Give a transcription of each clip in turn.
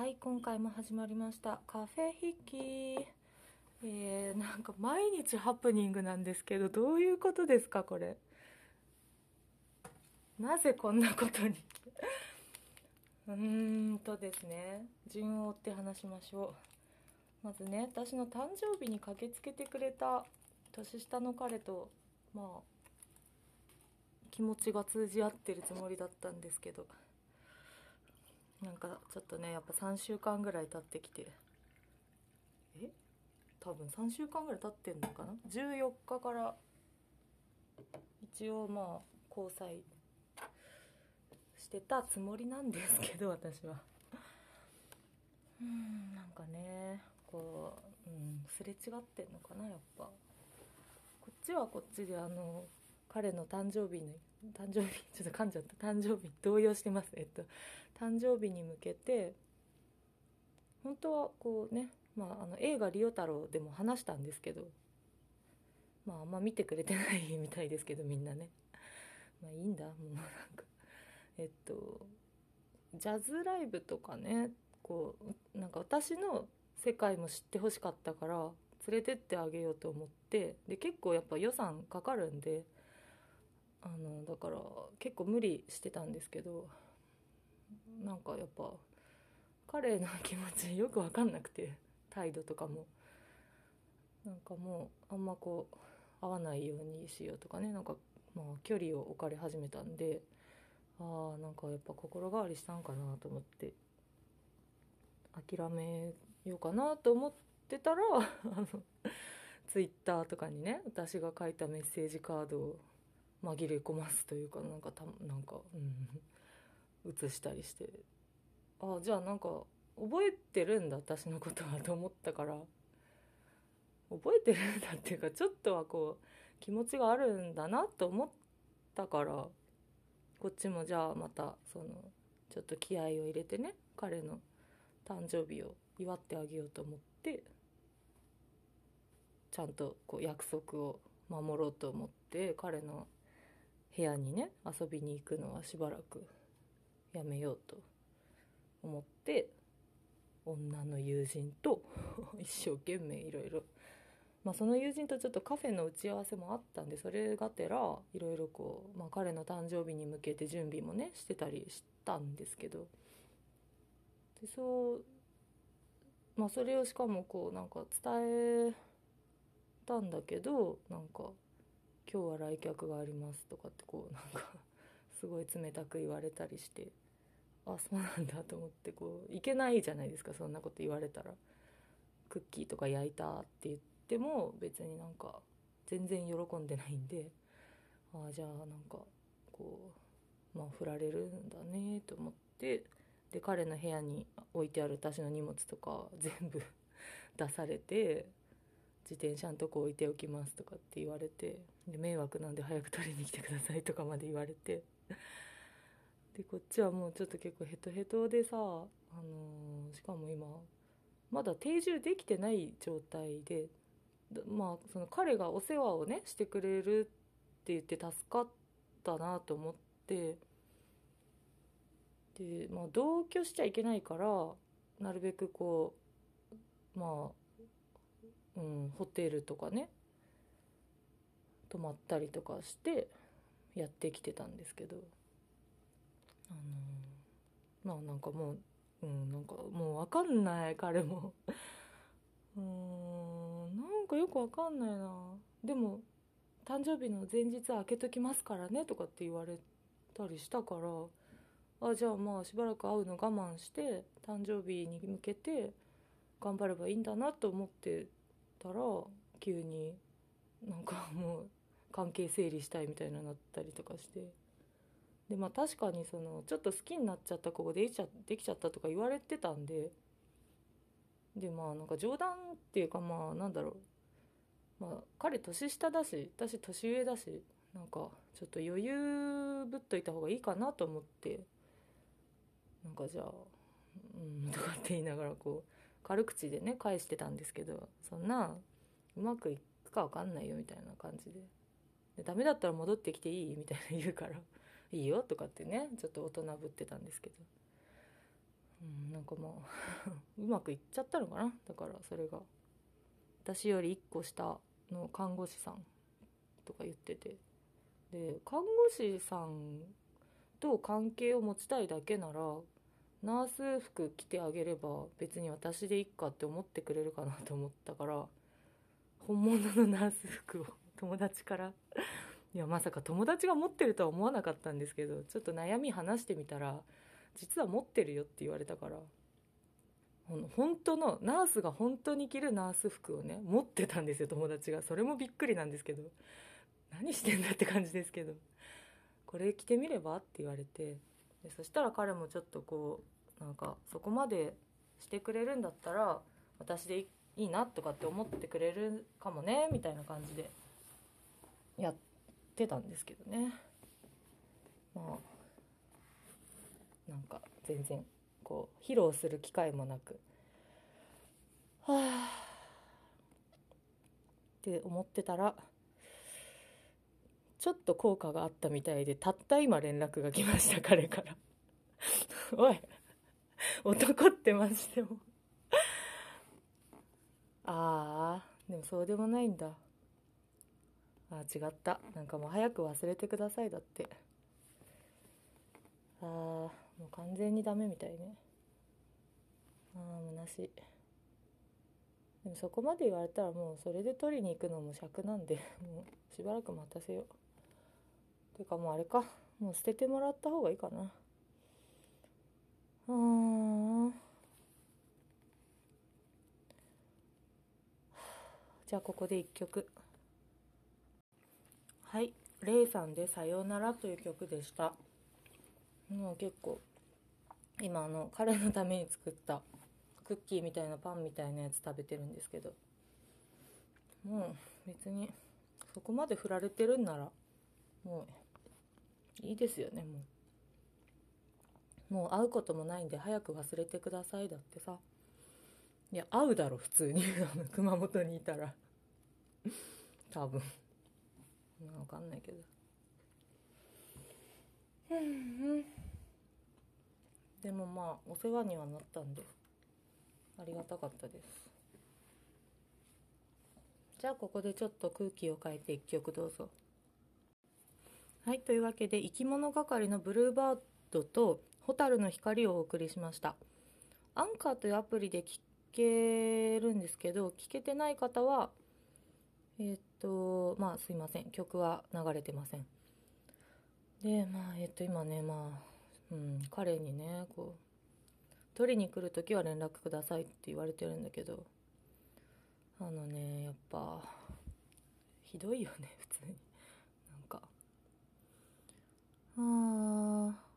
はい今回も始まりました。カフェ筆記えー、なんか毎日ハプニングなんですけどどういうことですかこれ？なぜこんなことに？うーんとですね。順を追って話しましょう。まずね私の誕生日に駆けつけてくれた年下の彼とまあ気持ちが通じ合ってるつもりだったんですけど。なんかちょっとねやっぱ3週間ぐらい経ってきて。え？多分3週間ぐらい経ってんのかな？14日から。一応まあ交際してたつもりなんですけど私は。うんなんかねこう、うん、すれ違ってんのかなやっぱ。こっちはこっちであの彼の誕生日に誕生日 ちょっと噛んじゃった。誕生日動揺してます。えっと誕生日に向けて本当はこうね、まあ、あの映画「リオ太郎」でも話したんですけどまああんま見てくれてないみたいですけどみんなね。まあいいんだ。もうなんか。えっとジャズライブとかねこうなんか私の世界も知ってほしかったから連れてってあげようと思ってで結構やっぱ予算かかるんであのだから結構無理してたんですけどなんかやっぱ彼の気持ちよく分かんなくて態度とかも。なんかもうあんまこう会わないようにしようとかねなんかまあ距離を置かれ始めたんでああなんかやっぱ心変わりしたんかなと思って諦めようかなと思ってたらあのツイッターとかにね私が書いたメッセージカードを紛れ込ますというかなんかたなんかうん写したりして。ああじゃあなんか覚えてるんだ私のことはと思ったから。覚えてるんだっていうかちょっとはこう気持ちがあるんだなと思ったから。こっちもじゃあまたそのちょっと気合を入れてね彼の誕生日を祝ってあげようと思ってちゃんとこう約束を守ろうと思って彼の部屋にね遊びに行くのはしばらくやめようと思って女の友人と 一生懸命いろいろまあその友人とちょっとカフェの打ち合わせもあったんでそれがてらいろいろこう、まあ、彼の誕生日に向けて準備もねしてたりしたんですけど。でそうまあそれをしかもこうなんか伝えたんだけどなんか「今日は来客があります」とかってこうなんか すごい冷たく言われたりしてあそうなんだと思ってこういけないじゃないですかそんなこと言われたら。クッキーとか焼いたって言っても別になんか全然喜んでないんでああじゃあなんかこうまあ振られるんだねと思ってで彼の部屋に置いてある私の荷物とか全部 出されて自転車のとこ置いておきますとかって言われてで迷惑なんで早く取りに来てくださいとかまで言われて。でこっちはもうちょっと結構ヘトヘトでさ、あのー、しかも今まだ定住できてない状態でまあその彼がお世話をねしてくれるって言って助かったなと思ってで、まあ、同居しちゃいけないからなるべくこうまあ、うん、ホテルとかね泊まったりとかしてやってきてたんですけど。あのまあなんかもううんなんかもう分かんない彼も。うんなんかよく分かんないな。でも誕生日の前日開けときますからねとかって言われたりしたから。あじゃあまあしばらく会うの我慢して誕生日に向けて頑張ればいいんだなと思ってたら急になんかもう関係整理したいみたいななったりとかして。でまあ確かにそのちょっと好きになっちゃった子ができちゃできちゃったとか言われてたんで。でまあなんか冗談っていうかまあなんだろう。まあ彼年下だし私年上だしなんかちょっと余裕ぶっといた方がいいかなと思って。なんかじゃあうんとかって言いながらこう軽口でね返してたんですけどそんなうまくいくか分かんないよみたいな感じで。でダメだったら戻ってきていい？みたいな 言うからいいよとかってねちょっと大人ぶってたんですけど、うん、なんかまあ うまくいっちゃったのかな？だからそれが。私より1個下の看護師さんとか言ってて。で看護師さんと関係を持ちたいだけならナース服着てあげれば別に私でいっかって思ってくれるかなと思ったから本物のナース服を 友達から。いやまさか友達が持ってるとは思わなかったんですけどちょっと悩み話してみたら実は持ってるよって言われたから本当のナースが本当に着るナース服をね持ってたんですよ友達が。それもびっくりなんですけど。何してんだって感じですけど。これ着てみればって言われて。でそしたら彼もちょっとこうなんかそこまでしてくれるんだったら私でいいなとかって思ってくれるかもねみたいな感じでやってたんですけどね。まあなんか全然こう披露する機会もなく。はあって思ってたらちょっと効果があったみたいでたった今連絡が来ました 彼から。おい男ってマジでも。ああでもそうでもないんだ。あ違った。なんかもう早く忘れてくださいだって。ああもう完全にダメみたいね。ああ虚しい。でもそこまで言われたらもうそれで取りに行くのも尺なんでもうしばらく待たせよう。ていうかもうあれか。もう捨ててもらった方がいいかな。うん。じゃあここで一曲。はい「レイさんでさようなら」という曲でした。もう結構今あの彼のために作ったクッキーみたいなパンみたいなやつ食べてるんですけど。もう別にそこまで振られてるんならもういいですよねもう。もう会うこともないんで早く忘れてくださいだってさ。いや会うだろ普通に。熊本にいたら。多分。分かんないけど。うんうんでもまあお世話にはなったんで。ありがたかったです。じゃあここでちょっと空気を変えて一曲どうぞ。はいというわけで生き物係のブルーバードと蛍の光をお送りしました。アンカーというアプリで聴けるんですけど聞けてない方はえっ、とまあすいません。曲は流れてません。でまあえっ、と今ねまあうん、彼にねこう取りに来る時は連絡くださいって言われてるんだけどあのねやっぱひどいよね普通に。あ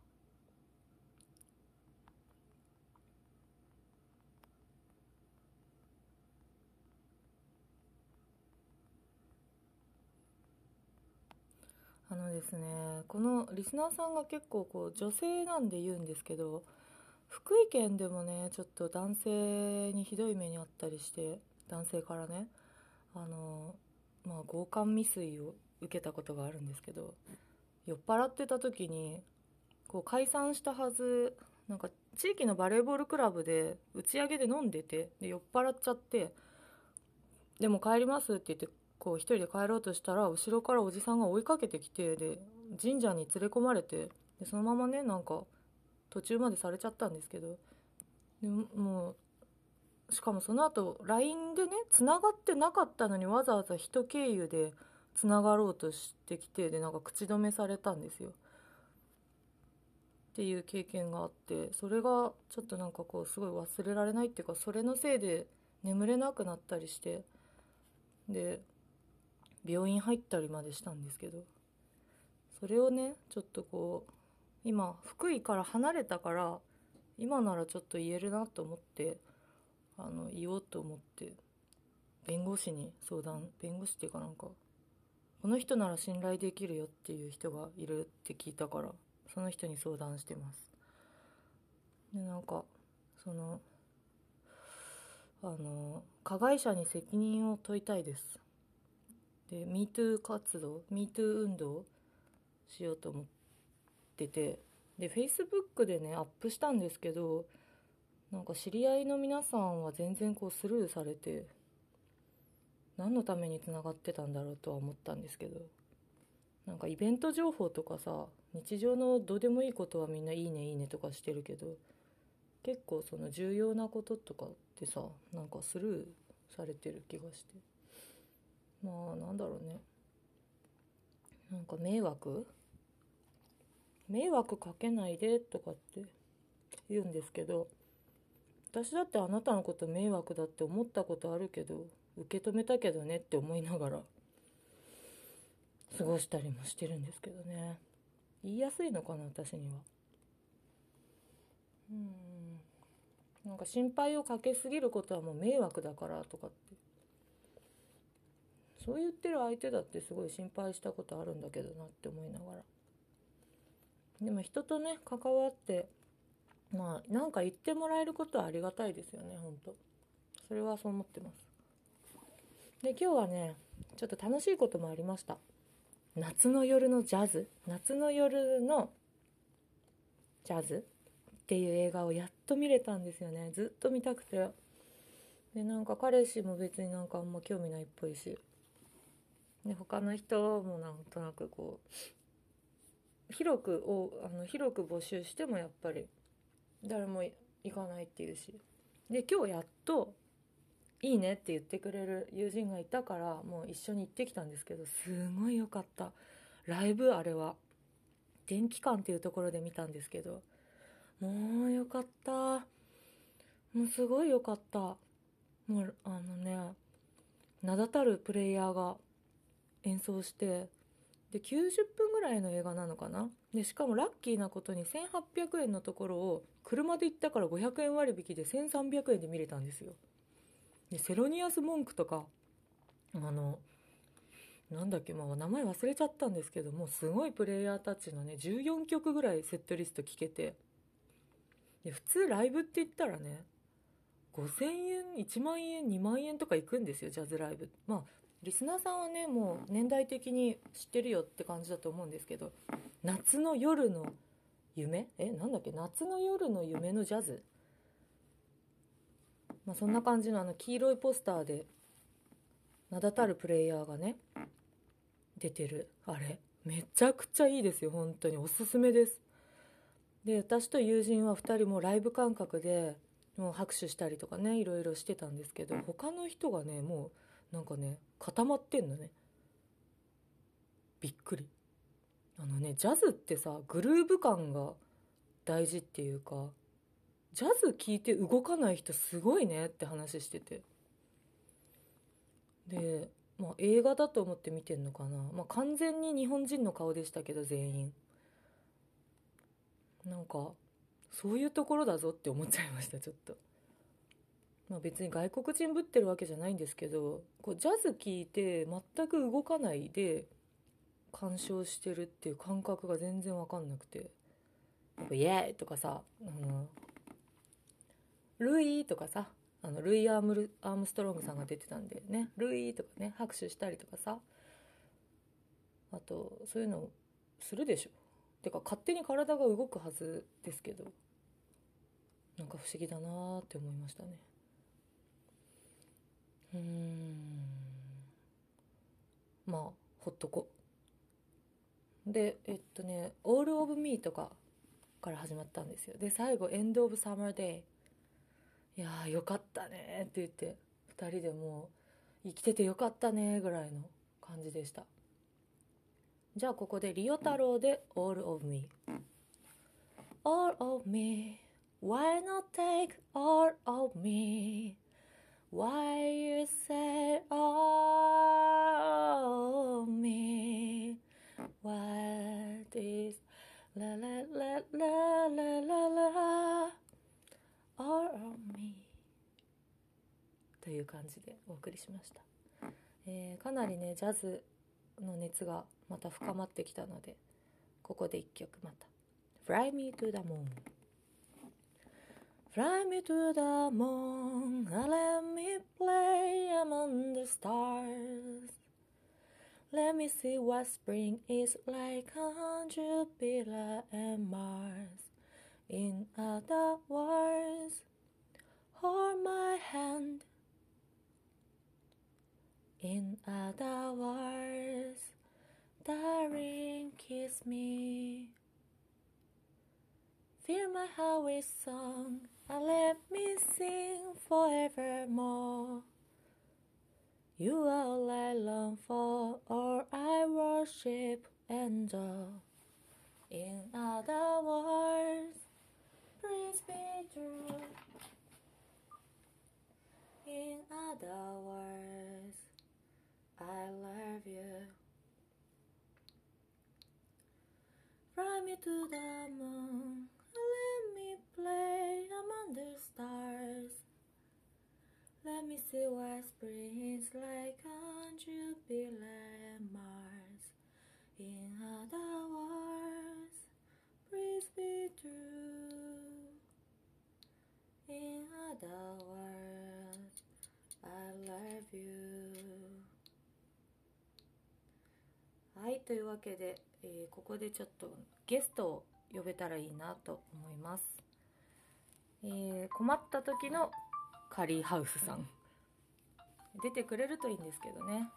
あのですねこのリスナーさんが結構こう女性なんで言うんですけど福井県でもねちょっと男性にひどい目にあったりして男性からねあのまあ強姦未遂を受けたことがあるんですけど酔っ払ってた時にこう解散したはずなんか地域のバレーボールクラブで打ち上げで飲んでてで酔っ払っちゃってでも帰りますって言ってこう一人で帰ろうとしたら後ろからおじさんが追いかけてきてで神社に連れ込まれてでそのままねなんか途中までされちゃったんですけどでもうしかもその後 LINE でね繋がってなかったのにわざわざ人経由で繋がろうとしてきてでなんか口止めされたんですよ。っていう経験があってそれがちょっとなんかこうすごい忘れられないっていうかそれのせいで眠れなくなったりしてで病院入ったりまでしたんですけどそれをねちょっとこう今福井から離れたから今ならちょっと言えるなと思ってあの言おうと思って弁護士に相談弁護士っていうかなんかこの人なら信頼できるよっていう人がいるって聞いたからその人に相談してます。でなんかそのあの加害者に責任を問いたいです。で MeToo 活動 MeToo 運動しようと思っててで Facebook でねアップしたんですけどなんか知り合いの皆さんは全然こうスルーされて何のためにつながってたんだろうとは思ったんですけど。なんかイベント情報とかさ日常のどうでもいいことはみんな「いいねいいね」とかしてるけど結構その重要なこととかってさなんかスルーされてる気がして。まあなんだろうね。なんか迷惑？迷惑かけないでとかって言うんですけど私だってあなたのこと迷惑だって思ったことあるけど受け止めたけどねって思いながら過ごしたりもしてるんですけどね。言いやすいのかな私には。うん。なんか心配をかけすぎることはもう迷惑だからとかって。そう言ってる相手だってすごい心配したことあるんだけどなって思いながら。でも人とね関わってまあなんか言ってもらえることはありがたいですよね本当。それはそう思ってます。で今日はねちょっと楽しいこともありました。夏の夜のジャズ。夏の夜のジャズっていう映画をやっと見れたんですよね。ずっと見たくて。でなんか彼氏も別になんかあんま興味ないっぽいし。で他の人もなんとなくこう広くをあの広く募集してもやっぱり誰も行かないっていうし。で今日やっといいねって言ってくれる友人がいたからもう一緒に行ってきたんですけどすごい良かった。ライブあれは電気館っていうところで見たんですけどもう良かった。もうすごい良かった。もうあのね名だたるプレイヤーが演奏してで90分ぐらいの映画なのかな？でしかもラッキーなことに1800円のところを車で行ったから500円割引で1300円で見れたんですよ。でセロニアス・モンクとかあのなんだっけまあ名前忘れちゃったんですけどもすごいプレイヤーたちのね14曲ぐらいセットリスト聴けてで普通ライブって言ったらね5000円1万円2万円とか行くんですよジャズライブ。まあリスナーさんはねもう年代的に知ってるよって感じだと思うんですけど夏の夜の夢？えなんだっけ夏の夜の夢のジャズ？まあそんな感じのあの黄色いポスターで名だたるプレイヤーがね出てる。あれめちゃくちゃいいですよ。本当に。おすすめです。で私と友人は2人もライブ感覚でもう拍手したりとかねいろいろしてたんですけど他の人がねもうなんかね固まってんのね。びっくり。あのねジャズってさグルーヴ感が大事っていうかジャズ聴いて動かない人すごいねって話してて。で、まあ、映画だと思って見てんのかな、まあ、完全に日本人の顔でしたけど全員。なんかそういうところだぞって思っちゃいましたちょっと。まあ、別に外国人ぶってるわけじゃないんですけどこうジャズ聴いて全く動かないで鑑賞してるっていう感覚が全然わかんなくて。やっぱイエーイとかさあのルイとかさあのルイアーム・アームストロングさんが出てたんでね。ルイとかね拍手したりとかさ。あとそういうのするでしょ。てか勝手に体が動くはずですけど。なんか不思議だなーって思いましたね。うーん。まあほっとこ。でえっとね「All of Me」とかから始まったんですよ。で最後「End of Summer Day」いやーよかったねって言って2人でもう生きててよかったねぐらいの感じでしたじゃあここでリオ太郎で All of me All of me Why not take all of me Why you say all of me What is la la la la la la la all of me という感じでお送りしました、えーかなりねジャズの熱がまた深まってきたのでここで一曲また「Fly Me to the Moon」Fly me to the moon, and let me play among the stars. Let me see what spring is like on Jupiter and Mars. In other words, hold my hand. In other words, darling, kiss me. Fill my heart with song and let me sing forevermore. You are all I long for, all I worship and adore. In other words, please be true. In other words, I love you. Fly me to the moon, let me play among the stars. Let me see what spring is like on Jupiter and Mars. In other words, please be true. In other words, I love you. はい、というわけで、えーここでちょっとゲストを呼べたらいいなと思います。えー困った時のカリーハウスさん。出てくれるといいんですけどね。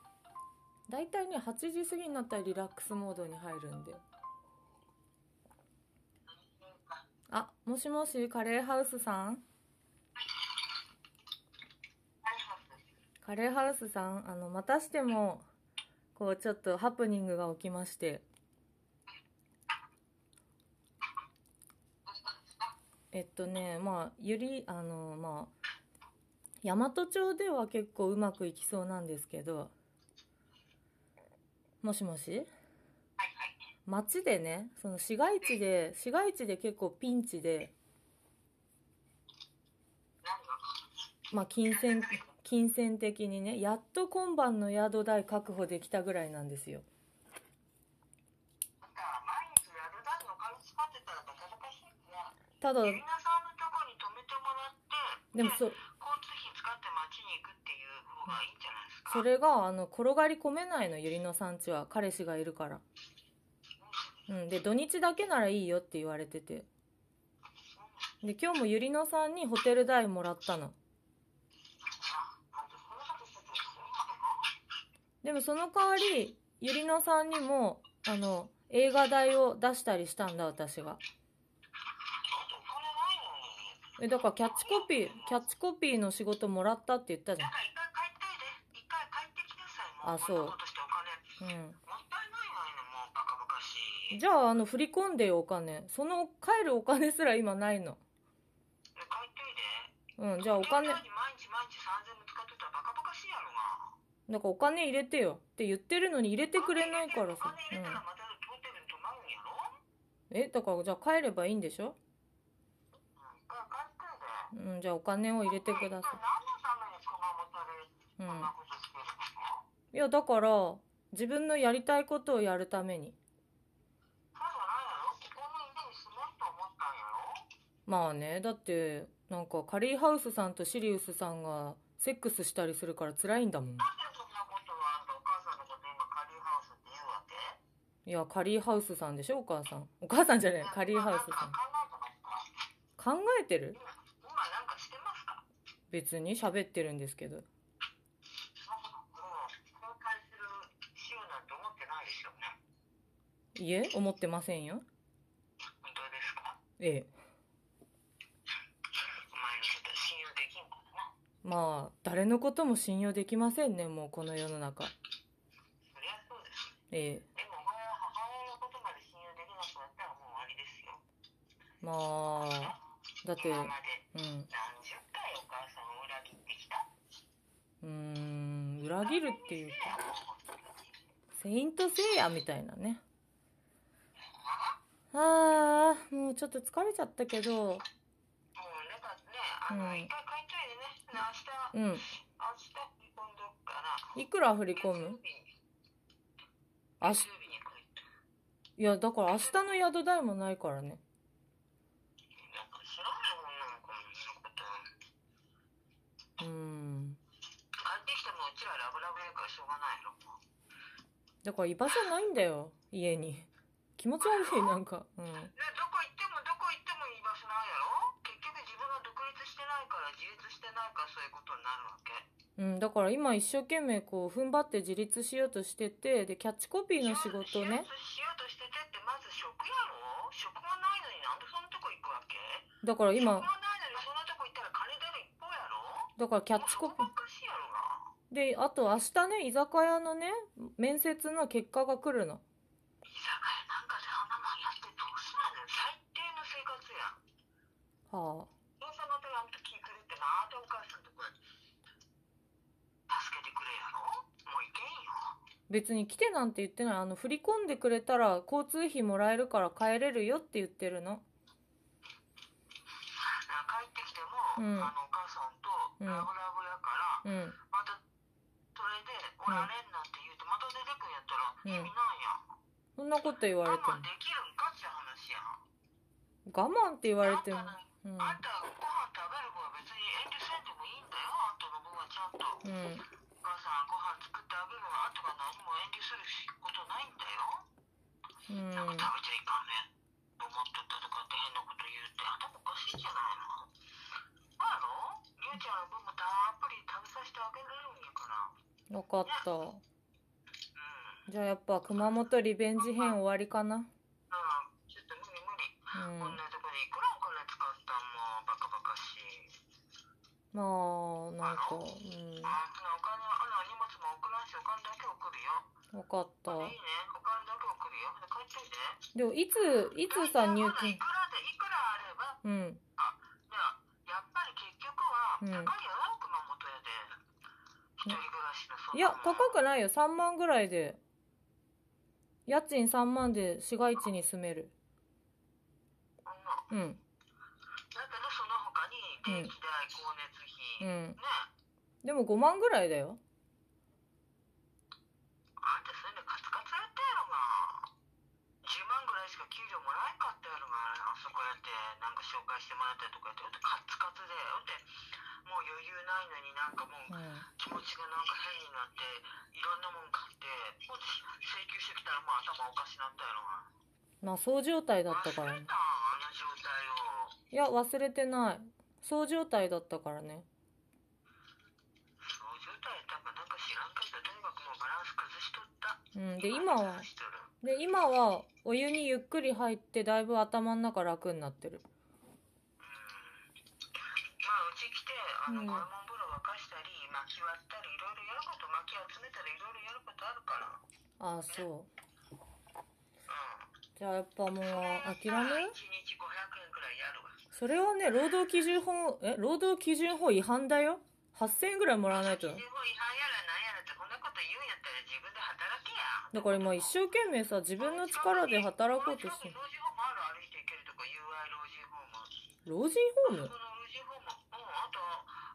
だいたいね、8時過ぎになったらリラックスモードに入るんで。あ、もしもし、カレーハウスさん？カレーハウスさん、あの、またしても、こう、ちょっとハプニングが起きまして。えっとね、まあ、ゆり、あの、まあ、大和町では結構うまくいきそうなんですけど、もしもし？街でね、その市街地で、市街地で結構ピンチで、まあ、金銭、金銭的にね、やっと今晩の宿代確保できたぐらいなんですよ。ただ、ゆりなさんのとこに泊めてもらってでもそ、交通費使って街に行くっていう方がいいんじゃないですか？それが、あの、転がり込めないの、ゆりのさんちは。彼氏がいるから。うん。で、土日だけならいいよって言われてて。で、今日もゆりのさんにホテル代もらったの。なんでそんなことしててでもその代わり、ゆりのさんにも、あの、映画代を出したりしたんだ、私が。え、だからキャッチコピー、キャッチコピーの仕事もらったって言ったじゃだから一回帰ってで一回帰ってきなさいもうあそう。うん。じゃあ、あの、振り込んでよ、お金。その、帰るお金すら今ないの。うん、じゃあお金、がらお金入れてよって言ってるのに入れてくれないからさ。え、だからじゃあ帰ればいいんでしょ？うんじゃあお金を入れてください。うんいや、だから、自分のやりたいことをやるために。まあね、だって、なんかカリーハウスさんとシリウスさんがセックスしたりするから辛いんだもん。なんでそんなことはあんたお母さんのこと今カリーハウスって言うわけいや、カリーハウスさんでしょ、お母さん。お母さんじゃない、カリーハウスさん。考えてる？今なんかしてますか？別に喋ってるんですけど。いえ、思ってませんよ。本当ですか？ええ。まあ、誰のことも信用できませんね、もうこの世の中。そりゃそうですええ。でもお前は母親のことまで信用できなくなったらもう終わりですよまあ、だって、今までうん。何十回お母さんを裏切ってきた。うーん、裏切るっていうか、もセイントセイヤみたいなね。あ？あ、もうちょっと疲れちゃったけど、うもうなんかねあの、うん。一回帰っといでね。ねうん。明日明日振り込んどくからいくら振り込む？あし月曜日いや、だから明日の宿代もないからね。なんか知らないもんなんかこんなことうーん。帰ってきてもうちらラブラブやからしょうがないのだから居場所ないんだよ、家に。気持ち悪い、なんか。うん。でどこ行ってもどこ行っても居場所ないやろ？結局自分が独立してないから自立してないからそういうことになるわけうん、だから今一生懸命こう踏ん張って自立しようとしてて、で、キャッチコピーの仕事ね。しようとしててってまず職やろ？職がないのになんでそんなとこ行くわけ？だから今職もないのにそんなとこ行ったら金出るだからキャッチコピー。であと明日ね居酒屋のね面接の結果が来るの。居酒屋なんかであんなもんやってどうすんねん。最低の生活やん。はあ。お父さん方があんた気狂ってなあでお母さんとこ助けてくれやろ。もういけんよ。別に来てなんて言ってない。あの振り込んでくれたら交通費もらえるから帰れるよって言ってるの。な帰ってきても、うん。あのお母さんとうん。ラブラブやから、うん。またそれでおられんなんて言うてまた出てくんやったらうん。意味ないやん、そんなこと言われても。我慢できるんかって話やん我慢って言われても。うん。あんたご飯食べる分は別に遠慮せんでもいいんだよあんたの分はちゃんと、うん。お母さんご飯作ってあげるわあとは何も遠慮することないんだよ、うん。なんか食べちゃいかんね思っとったとかって変なこと言うて頭おかしいじゃないの？あのりゅうちゃんの分もたっぷり食べさせてあげれるんやから。分かった。うん。じゃあやっぱ熊本リベンジ編終わりかな。うん。ちょっと無理無理、うん。こんなとこでいくらお金使ったんもバカバカしい。まあなんかうんうん。お金あの荷物も送らんしお金だけ送るよ。分かった。いいね。お金だけ送るよ。で帰っといて。でもいついつさ入金？いくらでいくらあれば。うん。あいよ、熊本屋で。一人暮らしのそや高くないよ。3万ぐらいで。家賃3万で市街地に住める。うん。だけどその他に電気代、光熱費、うん。ね。でも5万ぐらいだよ。あんたそういうのカツカツやったやろが10万ぐらいしか給料もらえんあそこやってなんか紹介してもらったりとかやってほんとカツカツでほんでもう余裕ないのになん。かもううん気持ちがなんか変になっていろんなもん買ってほんで請求してきたらもう頭おかしなったやろがまあそう状態だったからね。忘れたんあの状態を。いや忘れてない。そう状態だったからね。そう状態やったんかなんか知らんけどとにかくもうバランス崩しとった。うん。で今はで今はお湯にゆっくり入ってだいぶ頭の中楽になってる。まあうち来てあの、うん。ゴルモン風呂沸かしたり薪割ったりいろいろやること薪集めたりいろいろやることあるから。ああそう。うん。じゃあやっぱもう諦め1る日500円くらいやるわ。それはね労働基準法え労働基準法違反だよ。8000円ぐらいもらわないと。基準法違反やらだから今一生懸命さ自分の力で働こうとしてる。老人ホーム？ある歩いて行けるとか UI 老人ホーム老人ホームこの老人ホームうん。あと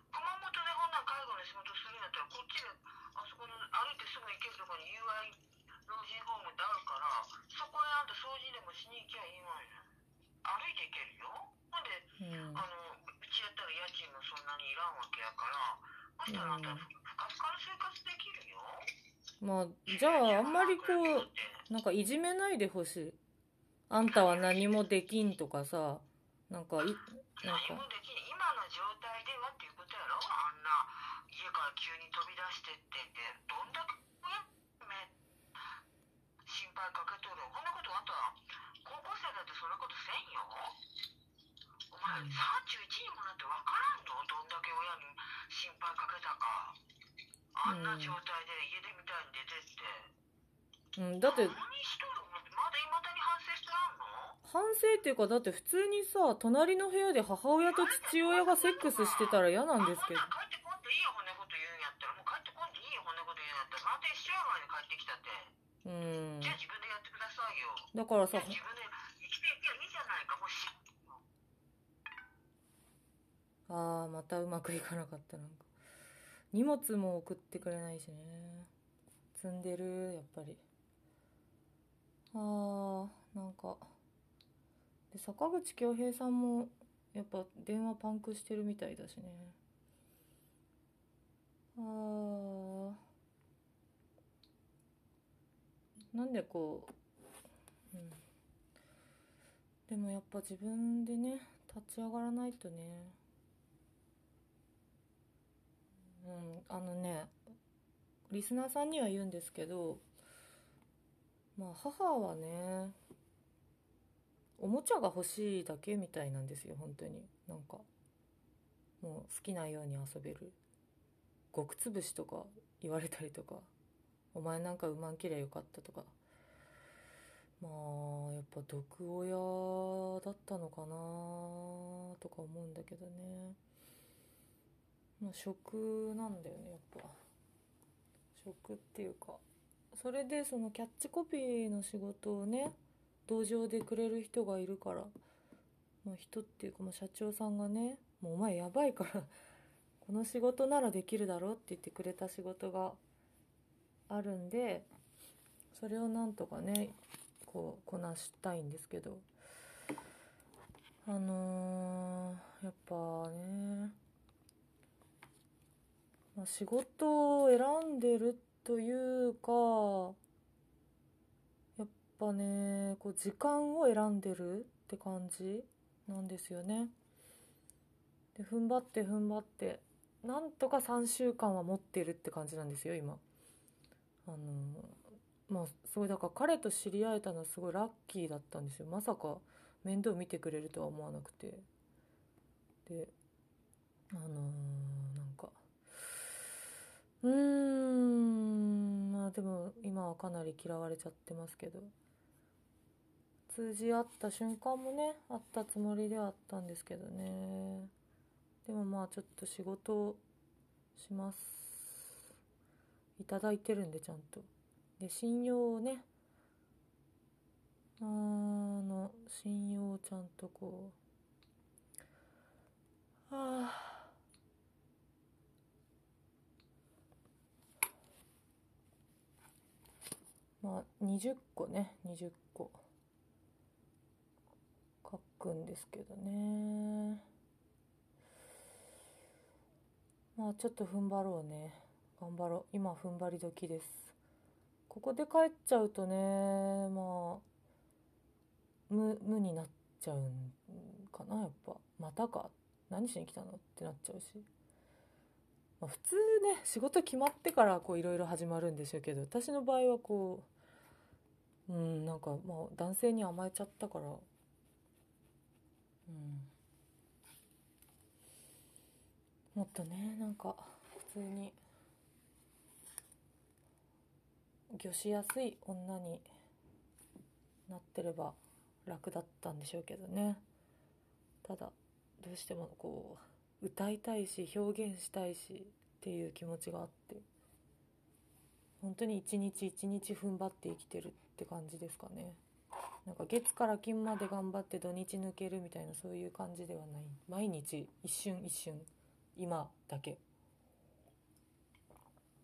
熊本でほんなん介護の仕事するんやったらこっちであそこの歩いてすぐ行けるところに UI 老人ホームってあるからそこへあんた掃除でもしに行きゃいいわよ歩いて行けるよほんでうん。あのうちやったら家賃もそんなにいらんわけやからそしたらあん。たふかふかの生活できるよまあじゃああんまりこうなんかいじめないでほしい。あんたは何もできんとかさなんかいなん何もかできん今の状態ではっていうことやろ？あんな家から急に飛び出してってどんだけめ心配かけとる。こんなことあんた高校生だってそんなことせんよ。お前うん。31にもなって分からんの？どんだけ親に心配かけたかあんな状態で家出みたいに出てってうんだって何しとるのまだいまだに反省してらんの反省っていうかだって普通にさ隣の部屋で母親と父親がセックスしてたら嫌なんですけど帰ってこんでいいよ、ほんなこと言うんやったら。もう帰ってこんでいいよ、ほんなこと言うんやったら。なんで一緒や帰ってきたって。うんじゃあ自分でやってくださいよ。だからさ自分で生きていけばいいじゃないか、もし。あーまたうまくいかなかったなんか荷物も送ってくれないしね。積んでるやっぱり。あーなんか。で坂口恭平さんもやっぱ電話パンクしてるみたいだしね。あー。なんでこう、うん、でもやっぱ自分でね立ち上がらないとね。うんあのねリスナーさんには言うんですけどまあ母はねおもちゃが欲しいだけみたいなんですよ本当に。なんかもう好きなように遊べる。極つぶしとか言われたりとかお前なんかうまんきりゃよかったとか。まあやっぱ毒親だったのかなとか思うんだけどね。まあ食なんだよねやっぱ。食っていうかそれでそのキャッチコピーの仕事をね同情でくれる人がいるから、まあ、人っていうか、まあ、社長さんがね「もうお前やばいから この仕事ならできるだろ」って言ってくれた仕事があるんでそれをなんとかねこうこなしたいんですけど。あのー、やっぱね、まあ、仕事を選んでるというかやっぱねこう時間を選んでるって感じなんですよね。で踏ん張って踏ん張ってなんとか3週間は持ってるって感じなんですよ今。あのまあすごいだから彼と知り合えたのはすごいラッキーだったんですよ。まさか面倒見てくれるとは思わなくて。であのー、うーん。まあでも今はかなり嫌われちゃってますけど。通じ合った瞬間もねあったつもりではあったんですけどね。でもまあちょっと仕事をします。いただいてるんでちゃんと。で信用をね。あの信用をちゃんとこう。はあまあ20個ね20個。書くんですけどね。まあちょっと踏ん張ろうね。頑張ろう。今踏ん張り時です。ここで帰っちゃうとねまあ無無になっちゃうんかなやっぱ。またか。何しに来たの？ってなっちゃうし、まあ、普通ね仕事決まってからこういろいろ始まるんでしょうけど私の場合はこううんなんかまあ男性に甘えちゃったからうん。もっとねなんか普通に魚しやすい女になってれば楽だったんでしょうけどね。ただどうしてもこう歌いたいし表現したいしっていう気持ちがあって。本当に一日一日踏ん張って生きてるって感じですかね。なんか月から金まで頑張って土日抜けるみたいなそういう感じではない。毎日一瞬一瞬。今だけ。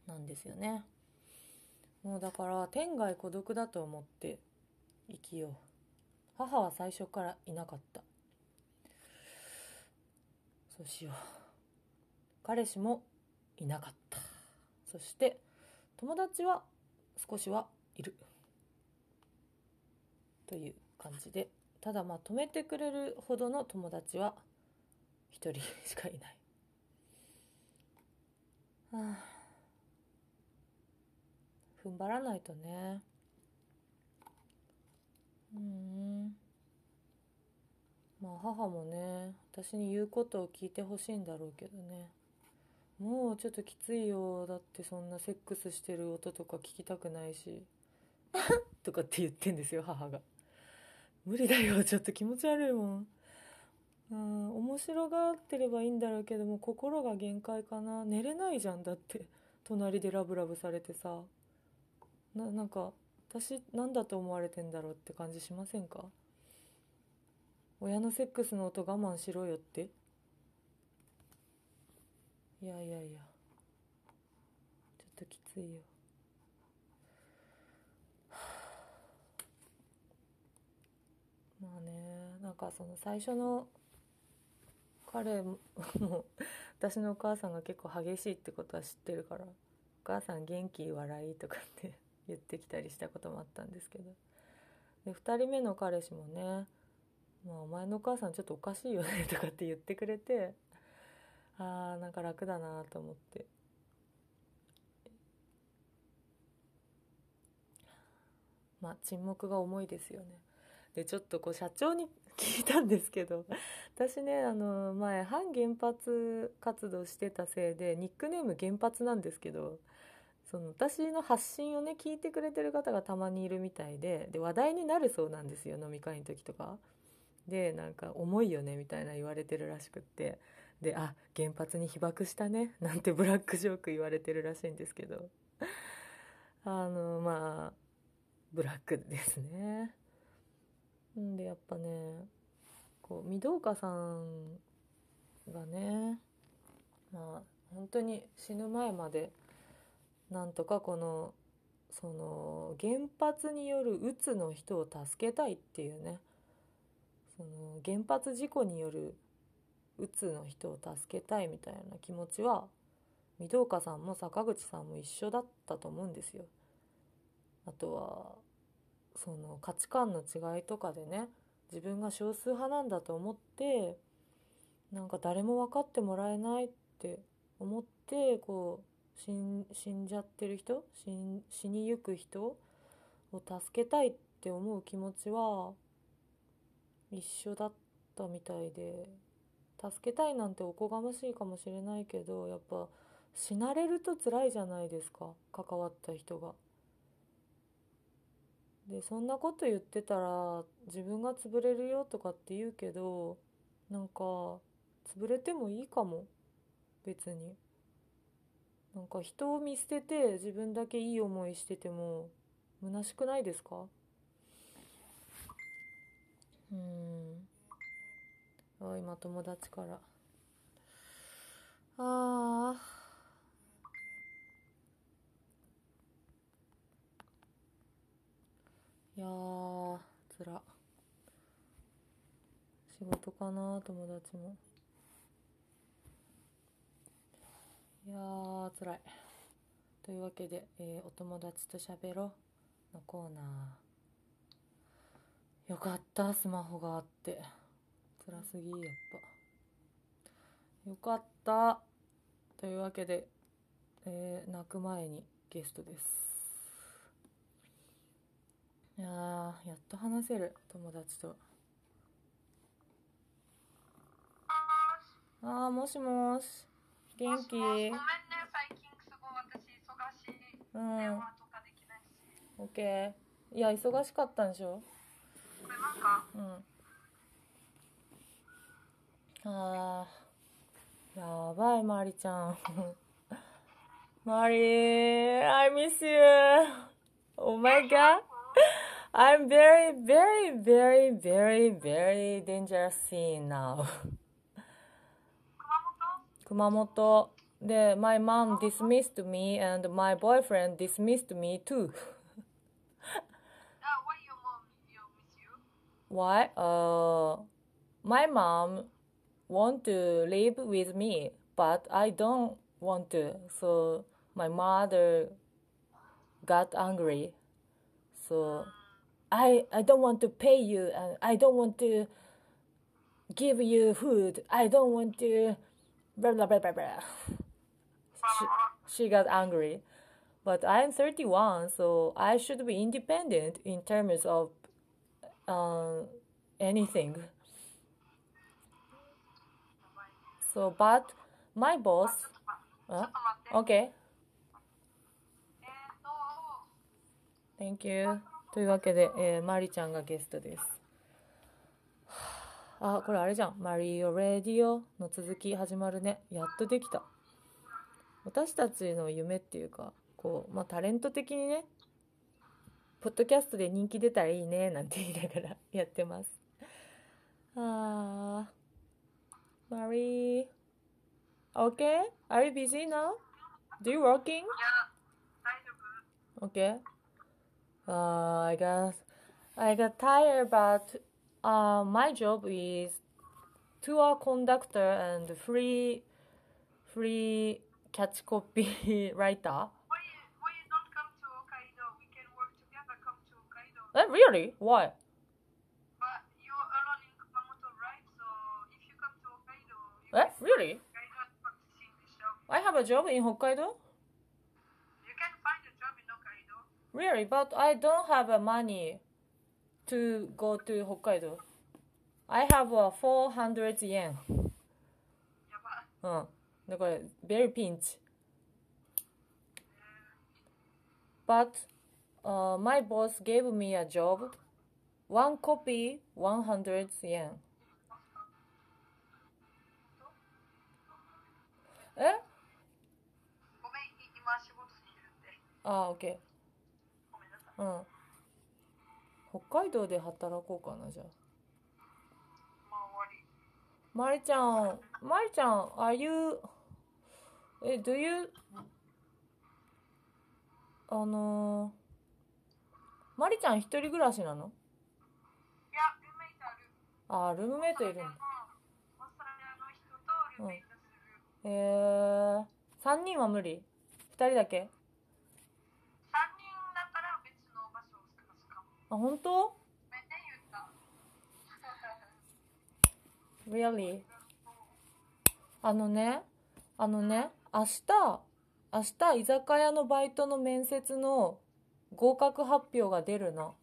なんですよね。もうだから天涯孤独だと思って生きよう。母は最初からいなかった。そうしよう。彼氏もいなかった。そして友達は少しはいる。という感じで。ただまあ止めてくれるほどの友達は一人しかいない。はあ。踏ん張らないとね。うんまあ母もね私に言うことを聞いてほしいんだろうけどね。もうちょっときついよ。だってそんなセックスしてる音とか聞きたくないし。とかって言ってんですよ母が。無理だよ。ちょっと気持ち悪いもん。うん面白がってればいいんだろうけども心が限界かな。寝れないじゃんだって。隣でラブラブされてさ。ななんか私なんだと思われてんだろうって感じしませんか？親のセックスの音我慢しろよって。いやいやいや。ちょっときついよ。まあねなんかその最初の彼も 私のお母さんが結構激しいってことは知ってるから「お母さん元気笑い」とかって 言ってきたりしたこともあったんですけど。で2人目の彼氏もね「まあ、お前のお母さんちょっとおかしいよね」とかって言ってくれてあーなんか楽だなと思ってまあ沈黙が重いですよねでちょっとこう社長に聞いたんですけど私ねあの前反原発活動してたせいでニックネーム原発なんですけどその私の発信をね聞いてくれてる方がたまにいるみたいでで話題になるそうなんですよ飲み会の時とか。でなんか重いよねみたいな言われてるらしくって。であ原発に被爆したね なんてブラックジョーク言われてるらしいんですけど。あのまあブラックですね。んでやっぱねこう御堂岡さんがねまあ本当に死ぬ前までなんとかこのその原発によるうつの人を助けたいっていうねその原発事故によるうつの人を助けたいみたいな気持ちは御堂岡さんも坂口さんも一緒だったと思うんですよ。あとはその価値観の違いとかでね自分が少数派なんだと思ってなんか誰も分かってもらえないって思ってこう死んじゃってる人死にゆく人を助けたいって思う気持ちは一緒だったみたいで助けたいなんておこがましいかもしれないけどやっぱ死なれると辛いじゃないですか関わった人が。でそんなこと言ってたら自分が潰れるよとかって言うけどなんか潰れてもいいかも別になんか人を見捨てて自分だけいい思いしてても虚しくないですか？うん。あ今友達から。ああいやーつら仕事かな友達も。いやーつらい。というわけで、えーお友達と喋ろのコーナー。よかったスマホがあって。辛すぎやっぱ。よかった。というわけで、えー泣く前にゲストです。いやーやっと話せる友達と。あーもしもし。元気？ごめんね、最近すごい私忙しい。うん。電話とかできないし。オッケー。いや忙しかったんでしょ？これなんか、うんあーやばいマリちゃんマリ I miss you Oh my god I'm very very very very very dangerous scene now 熊本熊本で My mom dismissed me and my boyfriend dismissed me too Why? Uh, my mom want to live with me, but I don't want to. So my mother got angry. So I I don't want to pay you, and I don't want to give you food. I don't want to blah blah blah blah blah. She, she got angry. But I'm 31, so I should be independent in terms of uh, anything. So, but my boss, uh, okay. Thank you. というわけで、えー、マリちゃんがゲストです。あ、これあれじゃん。マリオ・レディオの続き始まるね。やっとできた。私たちの夢っていうか、こう、まあ、タレント的にね、ポッドキャストで人気出たらいいね、なんて言いながらやってます。あー、マリー。Okay? Are you busy now? Do you working? Okay. Uh, I got I got tired, but uh, my job is tour conductor and free free catch copy writer. Eh, really? Why? But you're alone in Kumamoto, right? So if you come to Hokkaido, you Eh, can really? Hokkaido and practice English. So I have a job in Hokkaido. you can find a job in Hokkaido. Really, but I don't have a money. to go to 北海道 I have a 400 yen やばうんだから very pinch but uh, my boss gave me a job one copy 100 yen えごめん今仕事してるんであ、オッケごめんなさい。うん。北海道で働こうかな、じゃあ。まりちゃん、まりちゃん、are you, え、do you, あのー、まりちゃん一人暮らしなの？いやルーメイトある。あ、ルームメイトいるのオーストラリアの人とルーメイトする、えー、三人は無理？二人だけ？三人だったら別の場所を探すかも。あ、本当？ごめ んね言った ?really? あのね、あのね、明日、明日居酒屋のバイトの面接の合格発表が出るの。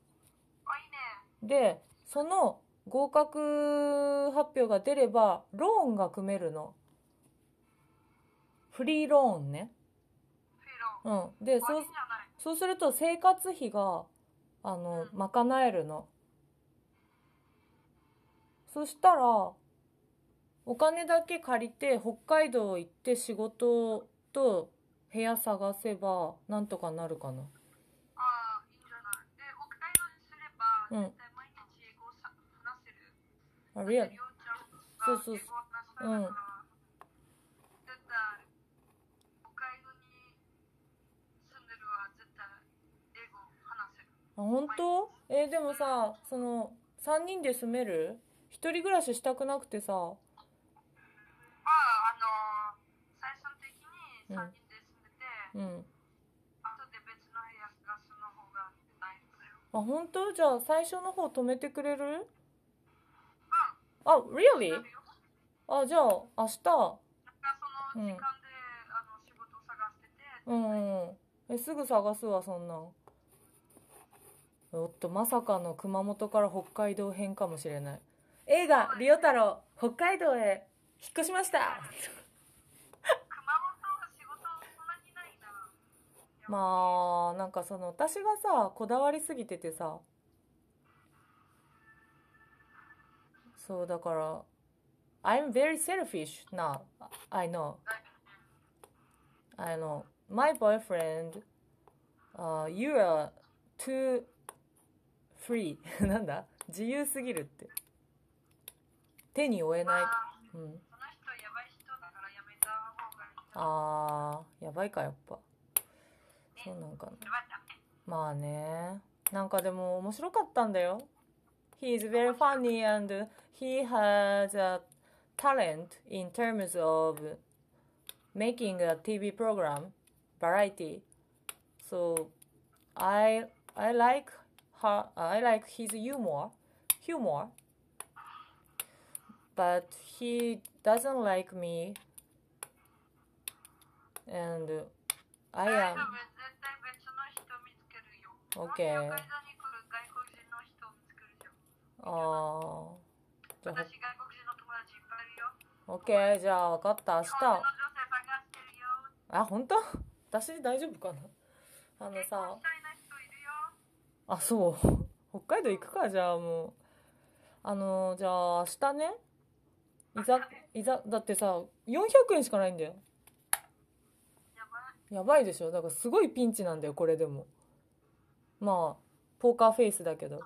あいいねで、その合格発表が出れば、ローンが組めるの。フリーローンね。うん。で、そうそうすると生活費が、あの、賄えるの。そしたら、お金だけ借りて北海道行って仕事と部屋探せばなんとかなるかな。ああいいんじゃないで北海道にすれば、うん。あ、リアル。りょうそうそう。うん。あ、本当？えーでもさ、その、3人で住める？一人暮らししたくなくてさ、まああの最終的に3人で住んでて、うん。後で別の部屋探すの方が大変だよあ、本当？じゃあ最初の方止めてくれる？うんあ、really? あ、じゃあ明日、なん時間で、あの仕事を探してて、うんうん。え、すぐ探すわ、そんなん。おっと、まさかの熊本から北海道編かもしれない。映画、リオ太郎、北海道へ引っ越しました熊本は仕事そんなにないなまあ、なんかその、私がさ、こだわりすぎててさ、そう、だから、I'm very selfish now. I know. I know. My boyfriend, uh, you are too free. なんだ？自由すぎるって。手に負えない。うん。あー、やばいか、やっぱ。そうなんかな。やばいだねまあね。なんかでも面白かったんだよ。He is very funny and he has a talent in terms of making a TV program, variety. So I I like her I like his humor, humor. But he doesn't like me and I 大 am るよ OK もし北海道に来る外国人の人を見つけるよあー。じゃあ私外国人の友達いっぱいいるよ。オッケーじゃあ分かった。明日。あ本当？私大丈夫かな？あの結さあそう。北海道行くかじゃあもう。あのじゃあ明日ね。いざいざだってさ400円しかないんだよ。やばい。やばいでしょ？だからすごいピンチなんだよこれでもまあポーカーフェイスだけど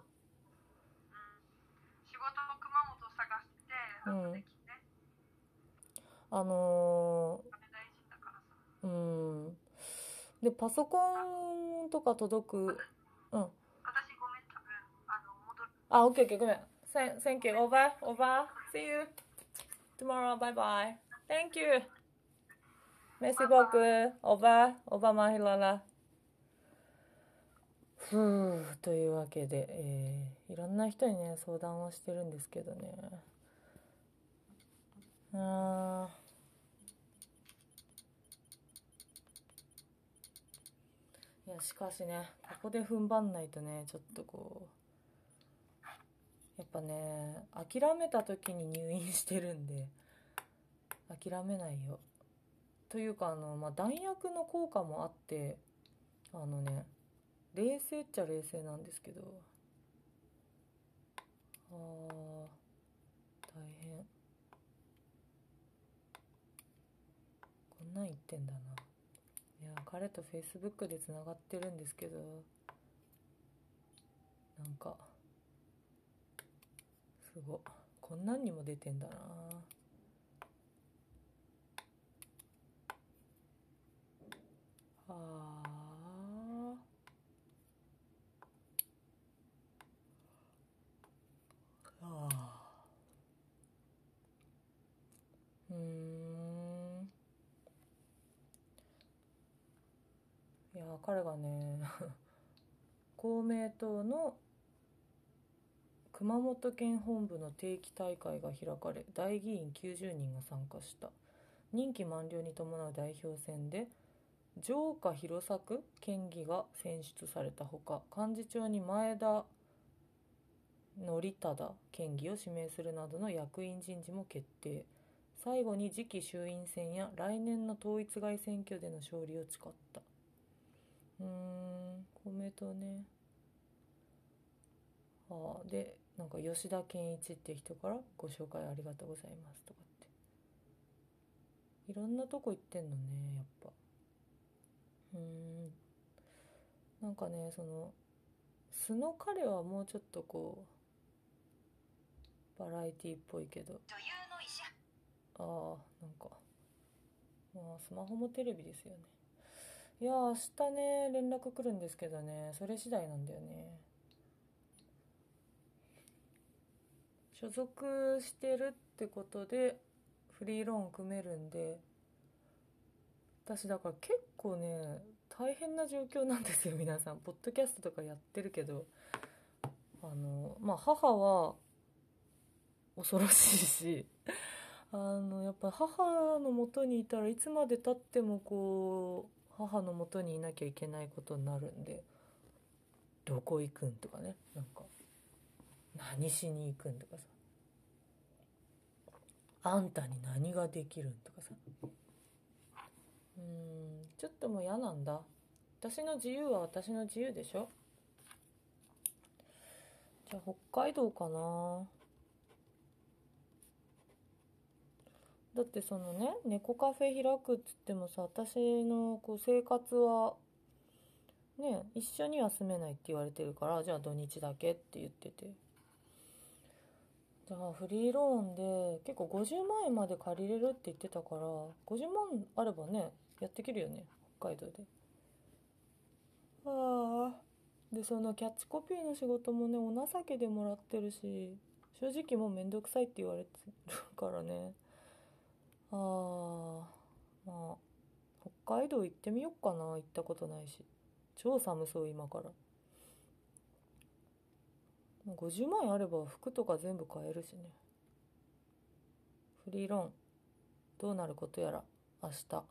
仕事の熊本探してうんあのー、うんでパソコンとか届くうん私ごめん多分あの戻るあ、オッケーオッケー、ごめん。Thank you. Over, over. See you tomorrow. Bye bye. Thank you. Merci beaucoup. Over, over, マヒララ。ふうというわけで、えーいろんな人にね、相談はしてるんですけどね。あーいや、しかしね、ここで踏ん張んないとね、ちょっとこうやっぱね諦めた時に入院してるんで諦めないよというかあの、まあ、弾薬の効果もあってあのね冷静っちゃ冷静なんですけど。あー大変。こんなん言ってんだな。いや彼とフェイスブックでつながってるんですけど。なんかすごこんなんにも出てんだな。あー。あーうん。いや彼がね 公明党の熊本県本部の定期大会が開かれ大議員90人が参加した。任期満了に伴う代表選で城下弘作県議が選出されたほか幹事長に前田則忠県議を指名するなどの役員人事も決定。最後に次期衆院選や来年の統一外選挙での勝利を誓った。うーん公明党ね。ああでなんか吉田健一って人からご紹介ありがとうございますとかって。いろんなとこ行ってんのねやっぱ。うん。なんかねその素の彼はもうちょっとこうバラエティっぽいけど。ああなんか。まあスマホもテレビですよね。いやー明日ね連絡来るんですけどね。それ次第なんだよね。所属してるってことでフリーローン組めるんで私だから結構ね大変な状況なんですよ皆さん。ポッドキャストとかやってるけど。あのまあ母は恐ろしいし。あのやっぱ母のもとにいたらいつまでたってもこう母のもとにいなきゃいけないことになるんで。どこ行くんとかね。なんか何しに行くんとかさ。あんたに何ができるんとかさ。うんちょっともう嫌なんだ。私の自由は私の自由でしょ。じゃあ北海道かな。だってそのね猫カフェ開くっつってもさ私のこう生活はね一緒には住めないって言われてるからじゃあ土日だけって言ってて。じゃあフリーローンで結構50万円まで借りれるって言ってたから50万あればねやっていけるよね北海道で。ああ。でそのキャッチコピーの仕事もねお情けでもらってるし正直もうめんどくさいって言われてるからね。あまあ北海道行ってみよっかな。行ったことないし。超寒そう今から。50万円あれば服とか全部買えるしね。フリーローン。どうなることやら明日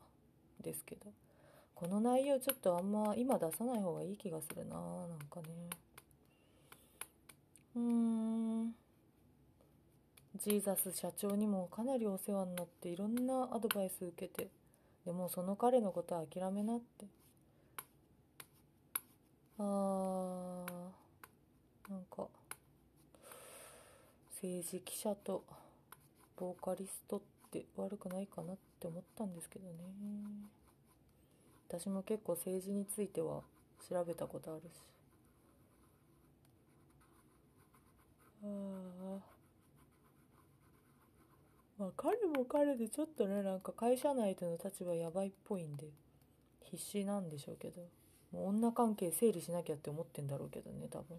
ですけど。この内容ちょっとあんま今出さない方がいい気がするななんかね。うーん。ジーザス社長にもかなりお世話になっていろんなアドバイス受けてでもその彼のことは諦めなって。あーなんか政治記者とボーカリストって悪くないかなって思ったんですけどね。私も結構政治については調べたことあるし。ああまあ彼も彼でちょっとねなんか会社内での立場やばいっぽいんで必死なんでしょうけどもう女関係整理しなきゃって思ってんだろうけどね多分。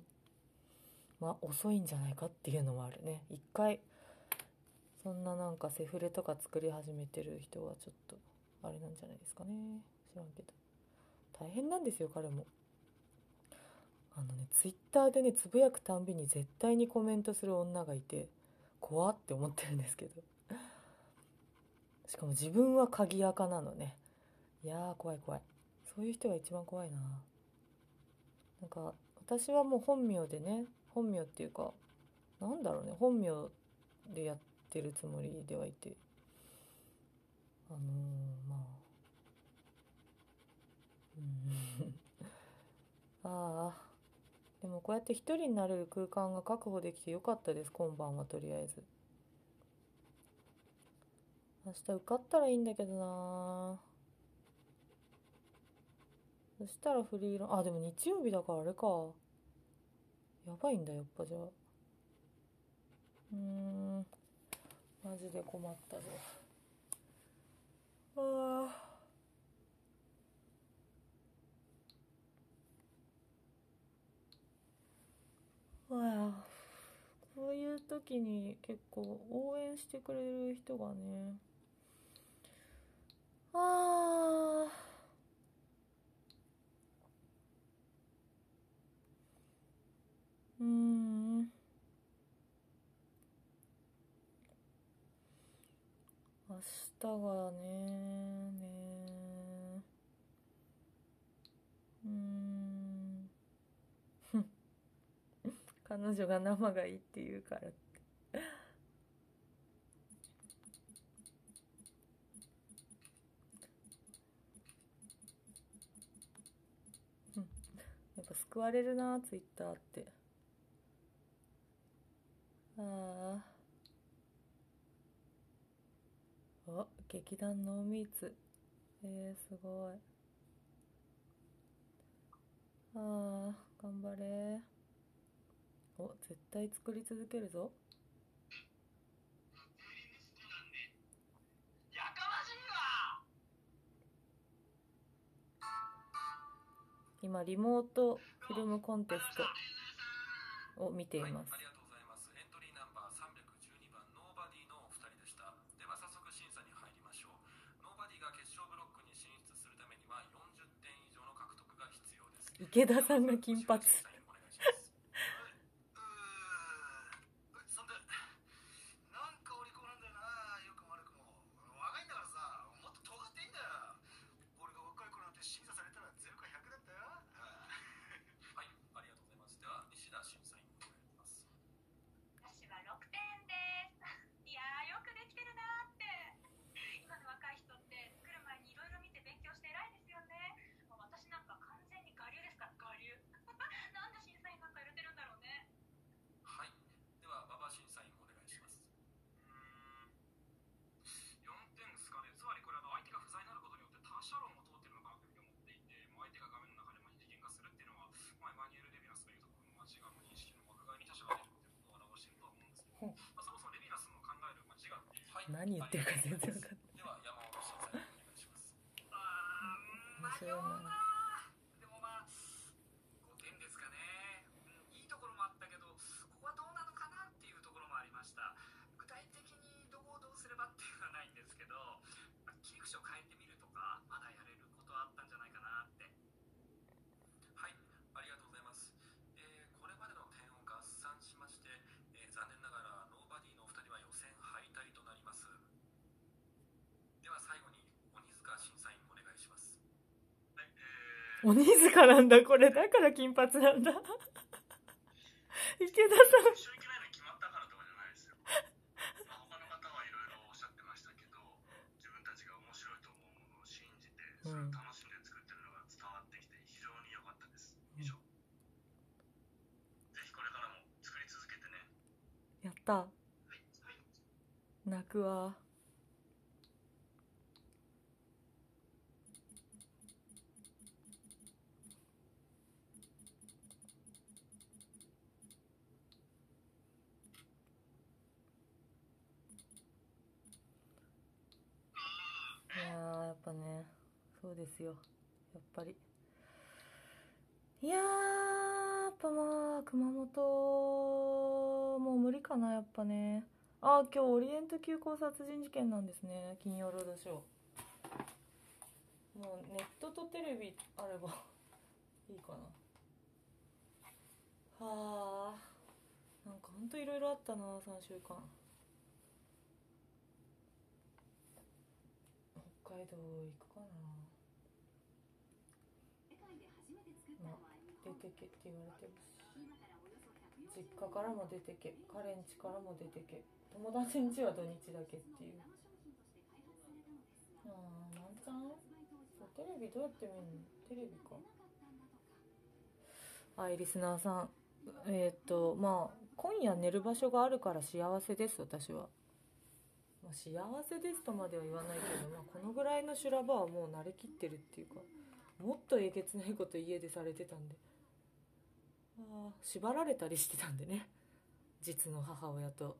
まあ遅いんじゃないかっていうのもあるね。一回そんななんかセフレとか作り始めてる人はちょっとあれなんじゃないですかね。知らんけど。大変なんですよ彼も。あのねツイッターでねつぶやくたんびに絶対にコメントする女がいて怖って思ってるんですけど。しかも自分は鍵垢なのね。いやー怖い怖い。そういう人が一番怖いな。なんか私はもう本名でね本名っていうかなんだろうね本名でやってるつもりではいて。あのーまあ。うん。ああ。でもこうやって一人になれる空間が確保できてよかったです今晩はとりあえず。明日受かったらいいんだけどな。そしたらフリーランあでも日曜日だからあれか。やばいんだやっぱじゃあ。うん。マジで困ったぞ。あああこういう時に結構応援してくれる人がね。ああうん。明日がねねうんふん。彼女が生がいいって言うから。ってうんやっぱ救われるなツイッターって。ああお劇団ノーミーツえー、すごい。ああ頑張れ。お絶対作り続けるぞ。今リモートフィルムコンテストを見ていはい、あますりがとうございます。エントリーナンバー312番、ノーバディのお二人でした。では早速審査に入りましょう。ノーバディが決勝ブロックに進出するためには40点以上の獲得が必要です。池田さんが金髪審査員お願いします。うーそんでなんかお利口なんだよなよくも悪くも若いんだからさもっと尖っていいんだよ俺が若い頃なんて審査されたら0か100だったよはい、ありがとうございます。では西田審査員お願いします。私は6点です。いやー、よくできてるなーって。今の若い人って来る前にいろいろ見て勉強して偉いですよね。もう私なんか完全に我流ですから、我流。なんで審査員なんか入れてるんだろうね。はい、では馬場審査員お願いします。うーん4点ですかねつまりこれあの相手が不在になることによって他者論を通ってるのかなというふうに思っていてもう相手が画面の中でも二次元化するっていうのは、まあ、エマニュエル・レヴィナスというところの、まあ、自我の認識の枠外に他者が出るってことを表しているとは思うんですけど、まあ、そもそもレヴィナスの考える、まあ、自我っていうはい、何言ってるか全然わかんないでは山本審査員お願いします。あー面白いなでもまあ5点ですかね、うん、いいところもあったけどここはどうなのかなっていうところもありました具体的にどこをどうすればっていうのはないんですけどまあ切り口を変えてみるとかまだやれることはあったんじゃないかなってはい、ありがとうございます。えーこれまでの点を合算しまして、えー残念ながらノーバディのお二人は予選敗退となります。では最後に鬼塚審査員お願いします。はいえ鬼塚なんだこれだから金髪なんだ。池田さん。一緒に行けないのに決まったからとかじゃないですよ、まあ、他の方はいろいろおっしゃってましたけど自分たちが面白いと思うものを信じてそれを楽しんで作ってるのが伝わってきて非常に良かったです。以上、ぜひこれからも作り続けてね。やった。はい。はい。泣くわいやーやっぱねそうですよ。やっぱり。いやーやっぱまあ熊本もう無理かなやっぱね。あ今日オリエント急行殺人事件なんですね。金曜ロードショー。もうネットとテレビあれば いいかな。はあなんかほんといろいろあったな3週間。北海道行くかな世界で初めて作ったのは日出てけって言われてるし実家からも出てけ彼ん家からも出てけ。友達ん家は土日だけっていう。ああなんちゃんテレビどうやって見るの？テレビか。はいリスナーさん。えーっとまあ今夜寝る場所があるから幸せです私は、まあ、幸せですとまでは言わないけど、まあ、このぐらいの修羅場はもう慣れきってるっていうかもっとえげつないこと家でされてたんで。あ縛られたりしてたんでね。実の母親と。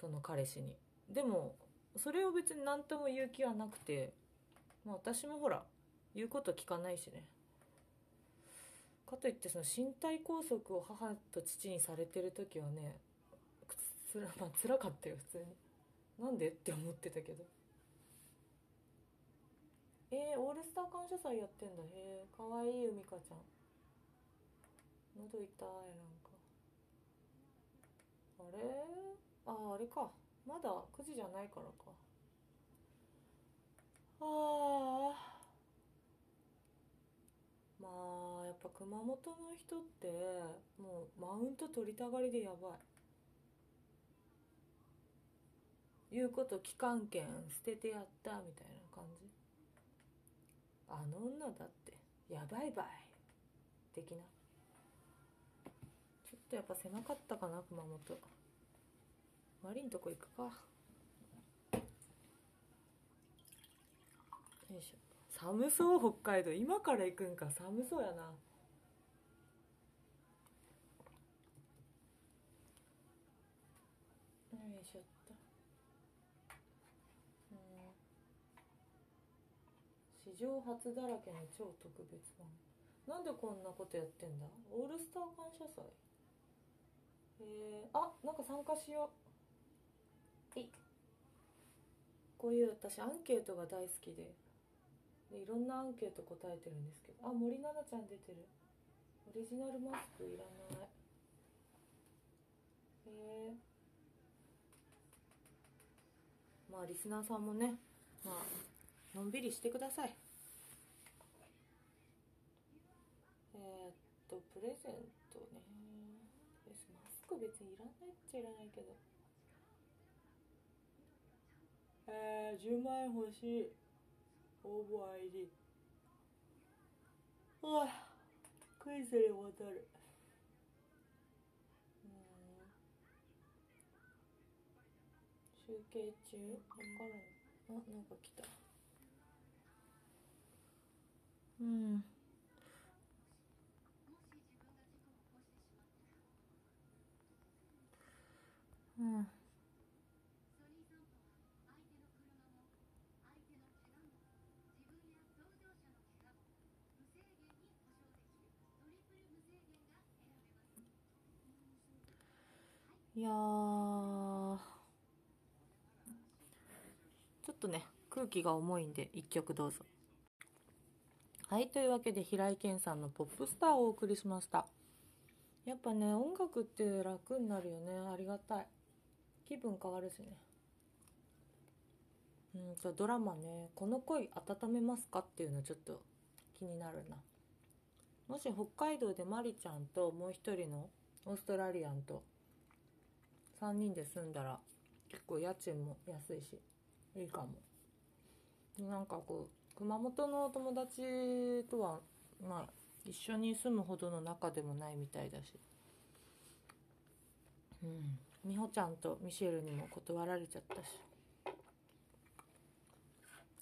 その彼氏に。でもそれを別に何とも言う気はなくて、まあ、私もほら言うこと聞かないしね。かといってその身体拘束を母と父にされてる時はねつら、まあ、辛かったよ普通に。なんでって思ってたけど。えー、オールスター感謝祭やってんだ。へえかわいい海香ちゃん。喉痛いなんか。あれ？あああれか。まだ9時じゃないからか。ああまあやっぱ熊本の人ってもうマウント取りたがりでやばい。言うこと聞かんけん捨ててやったみたいな感じ。あの女だってやばいばい。的な。とやっぱ狭かったかな熊本。マリンとこ行くか。よいしょ。寒そう北海道。今から行くんか。寒そうやな。よいしょっと。うん。史上初だらけの超特別版。なんでこんなことやってんだ。オールスター感謝祭。えー、あなんか参加しよう。い。こういう私アンケートが大好きで。でいろんなアンケート答えてるんですけど。あ森七菜ちゃん出てる。オリジナルマスクいらない。へえまあリスナーさんもねまあのんびりしてください。えー、っとプレゼントク別にいらないっちゃいらないけど。えー、10万円欲しい。応募 ID ああクイズに戻る。うん。集計中。わからんあなんか来た。うん。うん。いやちょっとね空気が重いんで一曲どうぞ。はいというわけで平井堅さんの「ポップスター」をお送りしました。やっぱね音楽って楽になるよね。ありがたい。気分変わるしね。うんとドラマね「この恋温めますか?」っていうのちょっと気になるな。もし北海道でマリちゃんともう一人のオーストラリアンと3人で住んだら結構家賃も安いしいいかも。なんかこう熊本のお友達とはまあ一緒に住むほどの仲でもないみたいだし。うん。美穂ちゃんとミシェルにも断られちゃったし。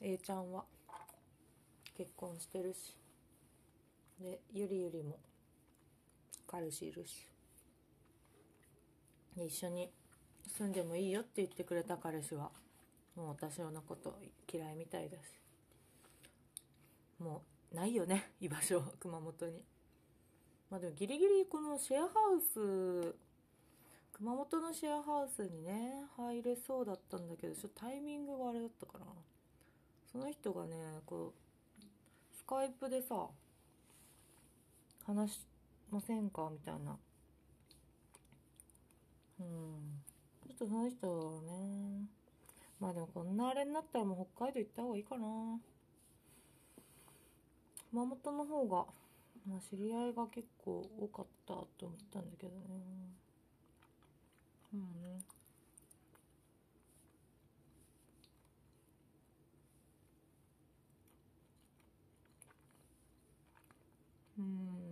A ちゃんは結婚してるし。でゆりゆりも彼氏いるし。で一緒に住んでもいいよって言ってくれた彼氏はもう私のこと嫌いみたいだし。もうないよね居場所熊本に。まあでもギリギリこのシェアハウス熊本のシェアハウスにね入れそうだったんだけどちょっとタイミングがあれだったかな。その人がねこうスカイプでさ話しませんかみたいな。うん。ちょっとその人はねまあでもこんなあれになったらもう北海道行った方がいいかな。熊本の方がまあ知り合いが結構多かったと思ったんだけどね。うん。うん。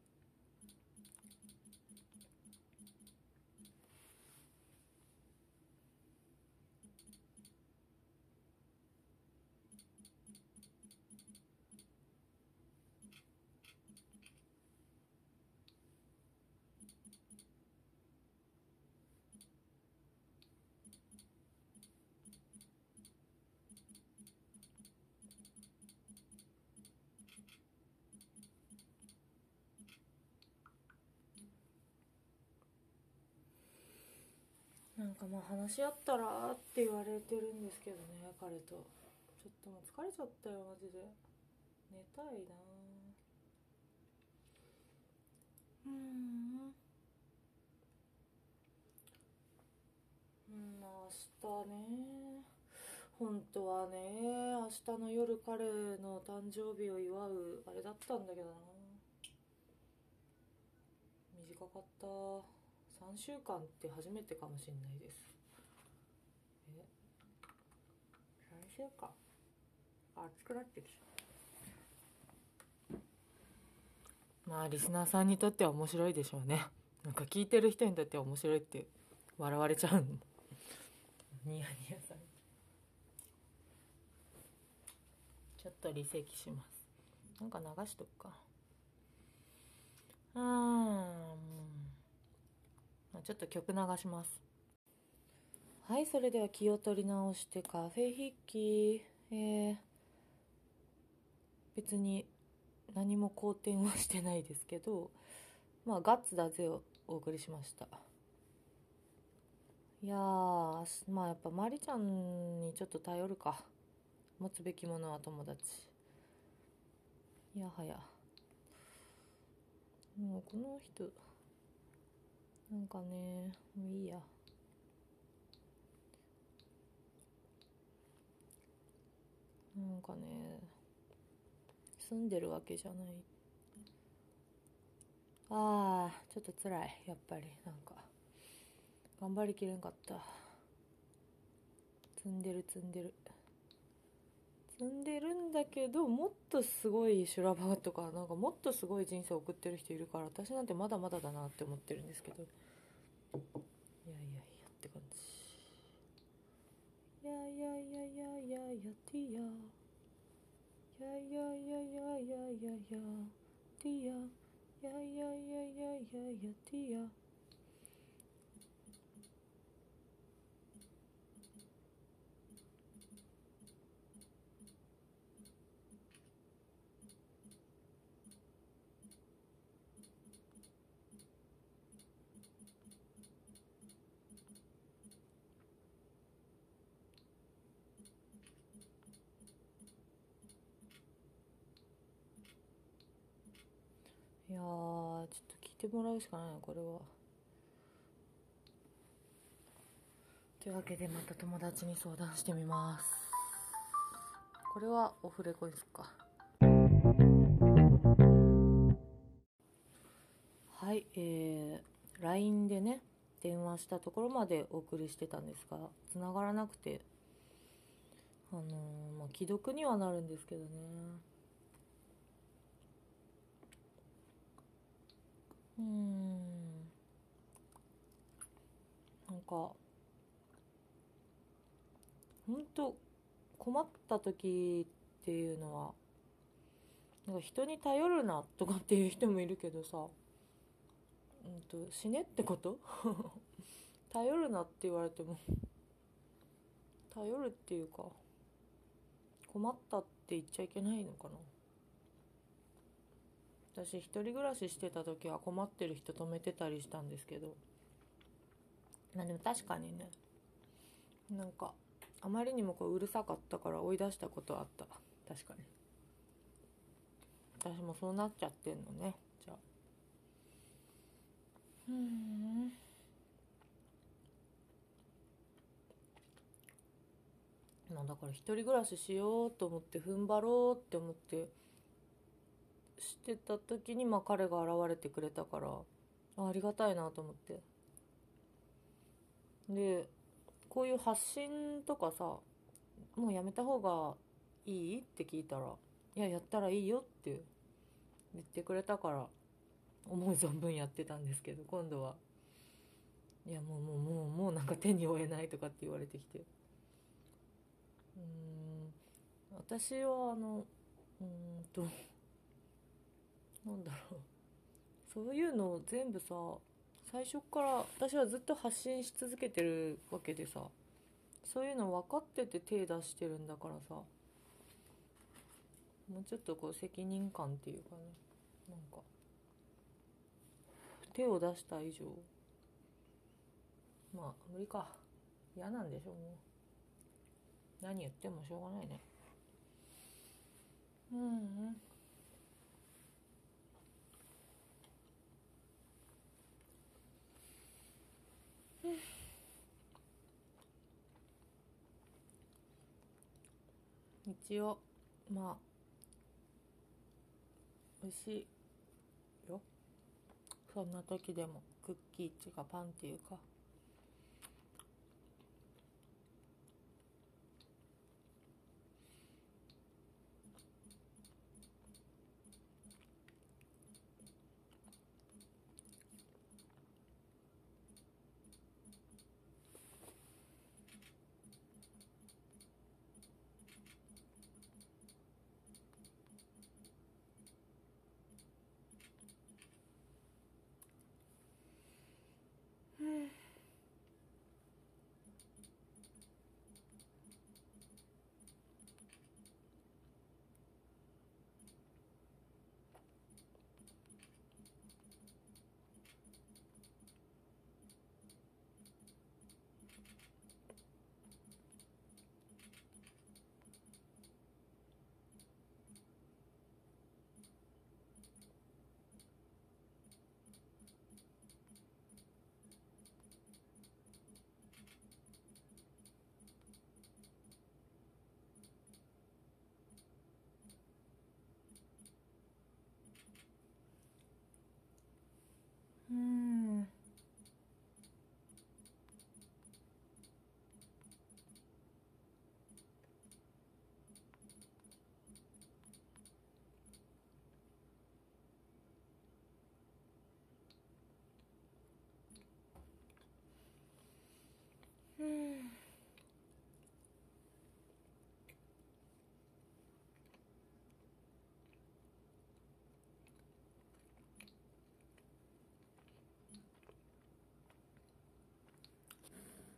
かまあ話し合ったらって言われてるんですけどね彼と。ちょっともう疲れちゃったよマジで。寝たいなうん。うんまあ明日ね本当はね明日の夜彼の誕生日を祝うあれだったんだけどな短かった3週間って初めてかもしれないです。え3週間？暑くなってきた。まあリスナーさんにとっては面白いでしょうね。なんか聞いてる人にとっては面白いって笑われちゃうの。ニヤニヤされちょっと離席します。なんか流しとくか。あーもうちょっと曲流します。はいそれでは気を取り直してカフェ筆記えー、別に何も好転はしてないですけどまあガッツだぜをお送りしました。いやまあやっぱまりちゃんにちょっと頼るか。持つべきものは友達。いやはや。もうこの人なんかねもういいや。なんかね住んでるわけじゃない。あーちょっと辛いやっぱりなんか。頑張りきれんかった。積んでる積んでる。積積んでるんだけどもっとすごい修羅場とかなんかもっとすごい人生を送ってる人いるから私なんてまだまだだなって思ってるんですけど。いやいやいやって感じいやいやいやいや。いやいやティアいやいやいやいやいやいや。いやティアいやいやいやいやいやいや。ティアいやーちょっと聞いてもらうしかないこれは。というわけでまた友達に相談してみます。これはオフレコですか？はいえー、LINE でね電話したところまでお送りしてたんですが繋がらなくてあのー、まあ既読にはなるんですけどね。うーん。なんかほんと困った時っていうのはなんか人に頼るなとかっていう人もいるけどさうんと死ねってこと？頼るなって言われても頼るっていうか困ったって言っちゃいけないのかな？私一人暮らししてた時は困ってる人止めてたりしたんですけど。まあでも確かにね。なんかあまりにもこううるさかったから追い出したことあった。確かに。私もそうなっちゃってんのね。じゃあ。うん。まあだから一人暮らししようと思って踏ん張ろうって思ってしてた時にまあ彼が現れてくれたからあありがたいなと思って。でこういう発信とかさもうやめた方がいいって聞いたらいややったらいいよって言ってくれたから思う存分やってたんですけど今度は。いやもうもうもうもうなんか手に負えないとかって言われてきて。うん私はあのうんとなんだろう。そういうのを全部さ最初から私はずっと発信し続けてるわけでさそういうの分かってて手出してるんだからさもうちょっとこう責任感っていうかねなんか手を出した以上まあ無理か。嫌なんでしょもう。何言ってもしょうがないね。うんうん。一応まあ美味しいよ。そんな時でもクッキーっていうかパンっていうか。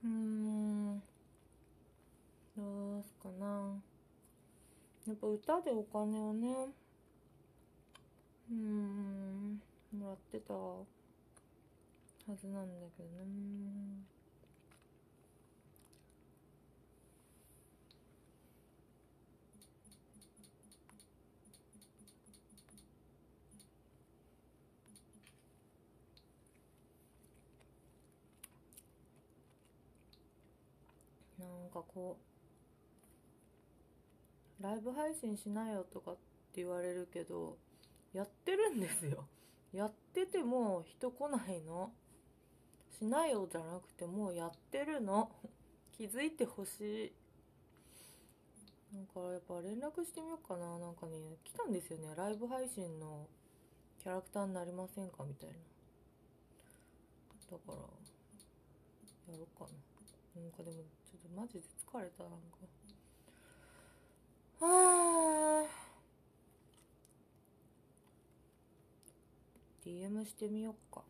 うん。どうすかな。やっぱ歌でお金をねうんもらってたはずなんだけどねなんかこうライブ配信しなよとかって言われるけどやってるんですよ。やってても人来ないの。しなよじゃなくてもうやってるの。気づいてほしい。なんかやっぱ連絡してみようかな。なんかね来たんですよね。ライブ配信のキャラクターになりませんかみたいな。だからやろうかな。なんかでもちょっとマジで疲れたなんか。あ。あ DM してみよっか。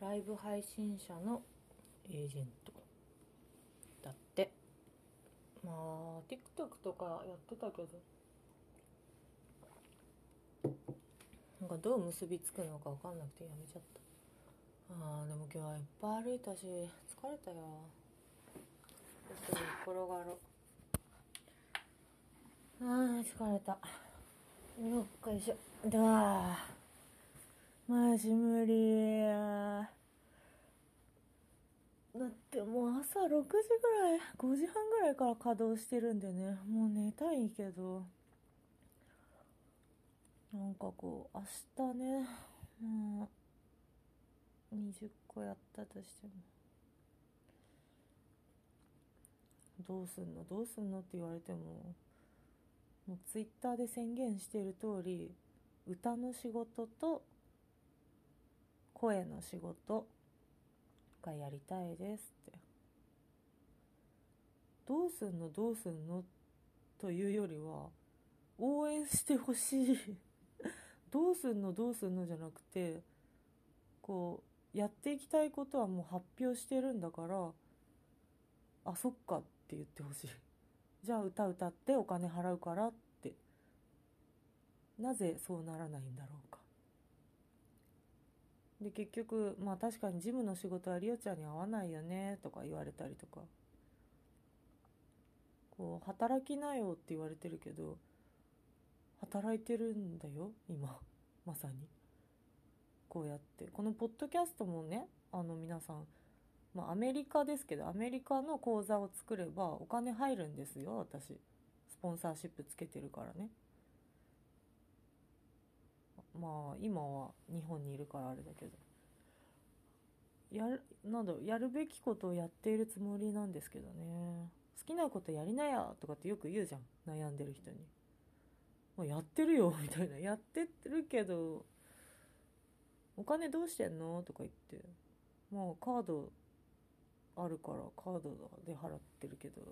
ライブ配信者のエージェントだって。まあ TikTok とかやってたけど。なんかどう結びつくのか分かんなくてやめちゃった。あーでも今日はいっぱい歩いたし疲れたよ。ちょっと転がろう。あー疲れた。よっこいしょ。では。マジ無理だってもう朝6時ぐらい5時半ぐらいから稼働してるんでね。もう寝たいけど。なんかこう明日ねもう20個やったとしても。どうすんの？どうすんの？って言われてももうツイッターで宣言してる通り歌の仕事と声の仕事がやりたいですって。どうすんのどうすんのというよりは応援してほしい。どうすんのどうすんのじゃなくてこうやっていきたいことはもう発表してるんだからあそっかって言ってほしい。じゃあ歌歌ってお金払うからって。なぜそうならないんだろう。で結局まあ確かにジムの仕事はリオちゃんに合わないよねとか言われたりとか。こう働きなよって言われてるけど働いてるんだよ今。まさに。こうやって。このポッドキャストもねあの皆さんまあアメリカですけどアメリカの口座を作ればお金入るんですよ私。スポンサーシップつけてるからね。まあ今は日本にいるからあれだけど。やるなんだやるべきことをやっているつもりなんですけどね。好きなことやりなやとかってよく言うじゃん。悩んでる人に。もうやってるよ みたいな。やってるけどお金どうしてんのとか言って。もうカードあるからカードで払ってるけど。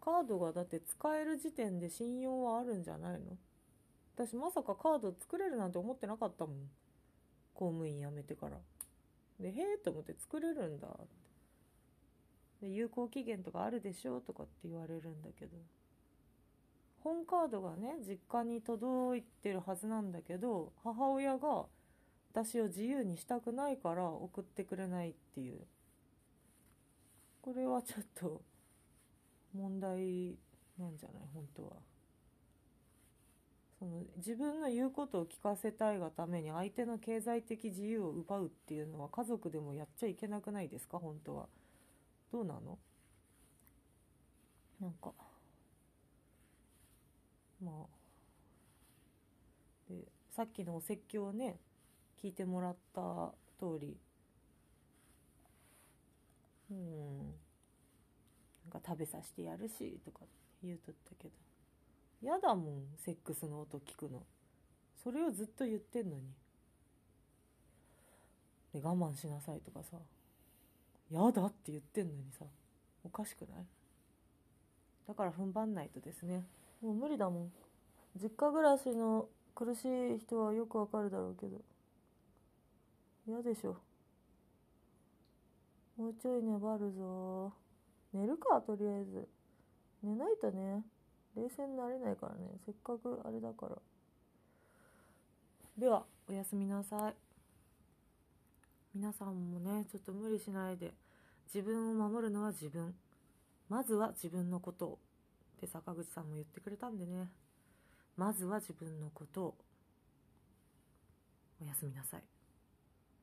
カードがだって使える時点で信用はあるんじゃないの私まさかカード作れるなんて思ってなかったもん。公務員辞めてから。でへえと思って作れるんだ。ってで有効期限とかあるでしょとかって言われるんだけど。本カードがね実家に届いてるはずなんだけど母親が私を自由にしたくないから送ってくれないっていう。これはちょっと問題なんじゃない？本当は。その自分の言うことを聞かせたいがために相手の経済的自由を奪うっていうのは家族でもやっちゃいけなくないですか？本当は。どうなの？なんか。まあ。でさっきのお説教をね聞いてもらった通り。うん。なんか食べさせてやるしとか言うとったけど。やだもんセックスの音聞くの。それをずっと言ってんのに。で我慢しなさいとかさ。やだって言ってんのにさ。おかしくない？だから踏ん張んないとですね。もう無理だもん。実家暮らしの苦しい人はよくわかるだろうけど。嫌でしょ。もうちょい粘るぞ。寝るかとりあえず。寝ないとね。冷静になれないからね。せっかくあれだから。ではおやすみなさい。皆さんもねちょっと無理しないで。自分を守るのは自分。まずは自分のことを。って坂口さんも言ってくれたんでね。まずは自分のことを。おやすみなさい。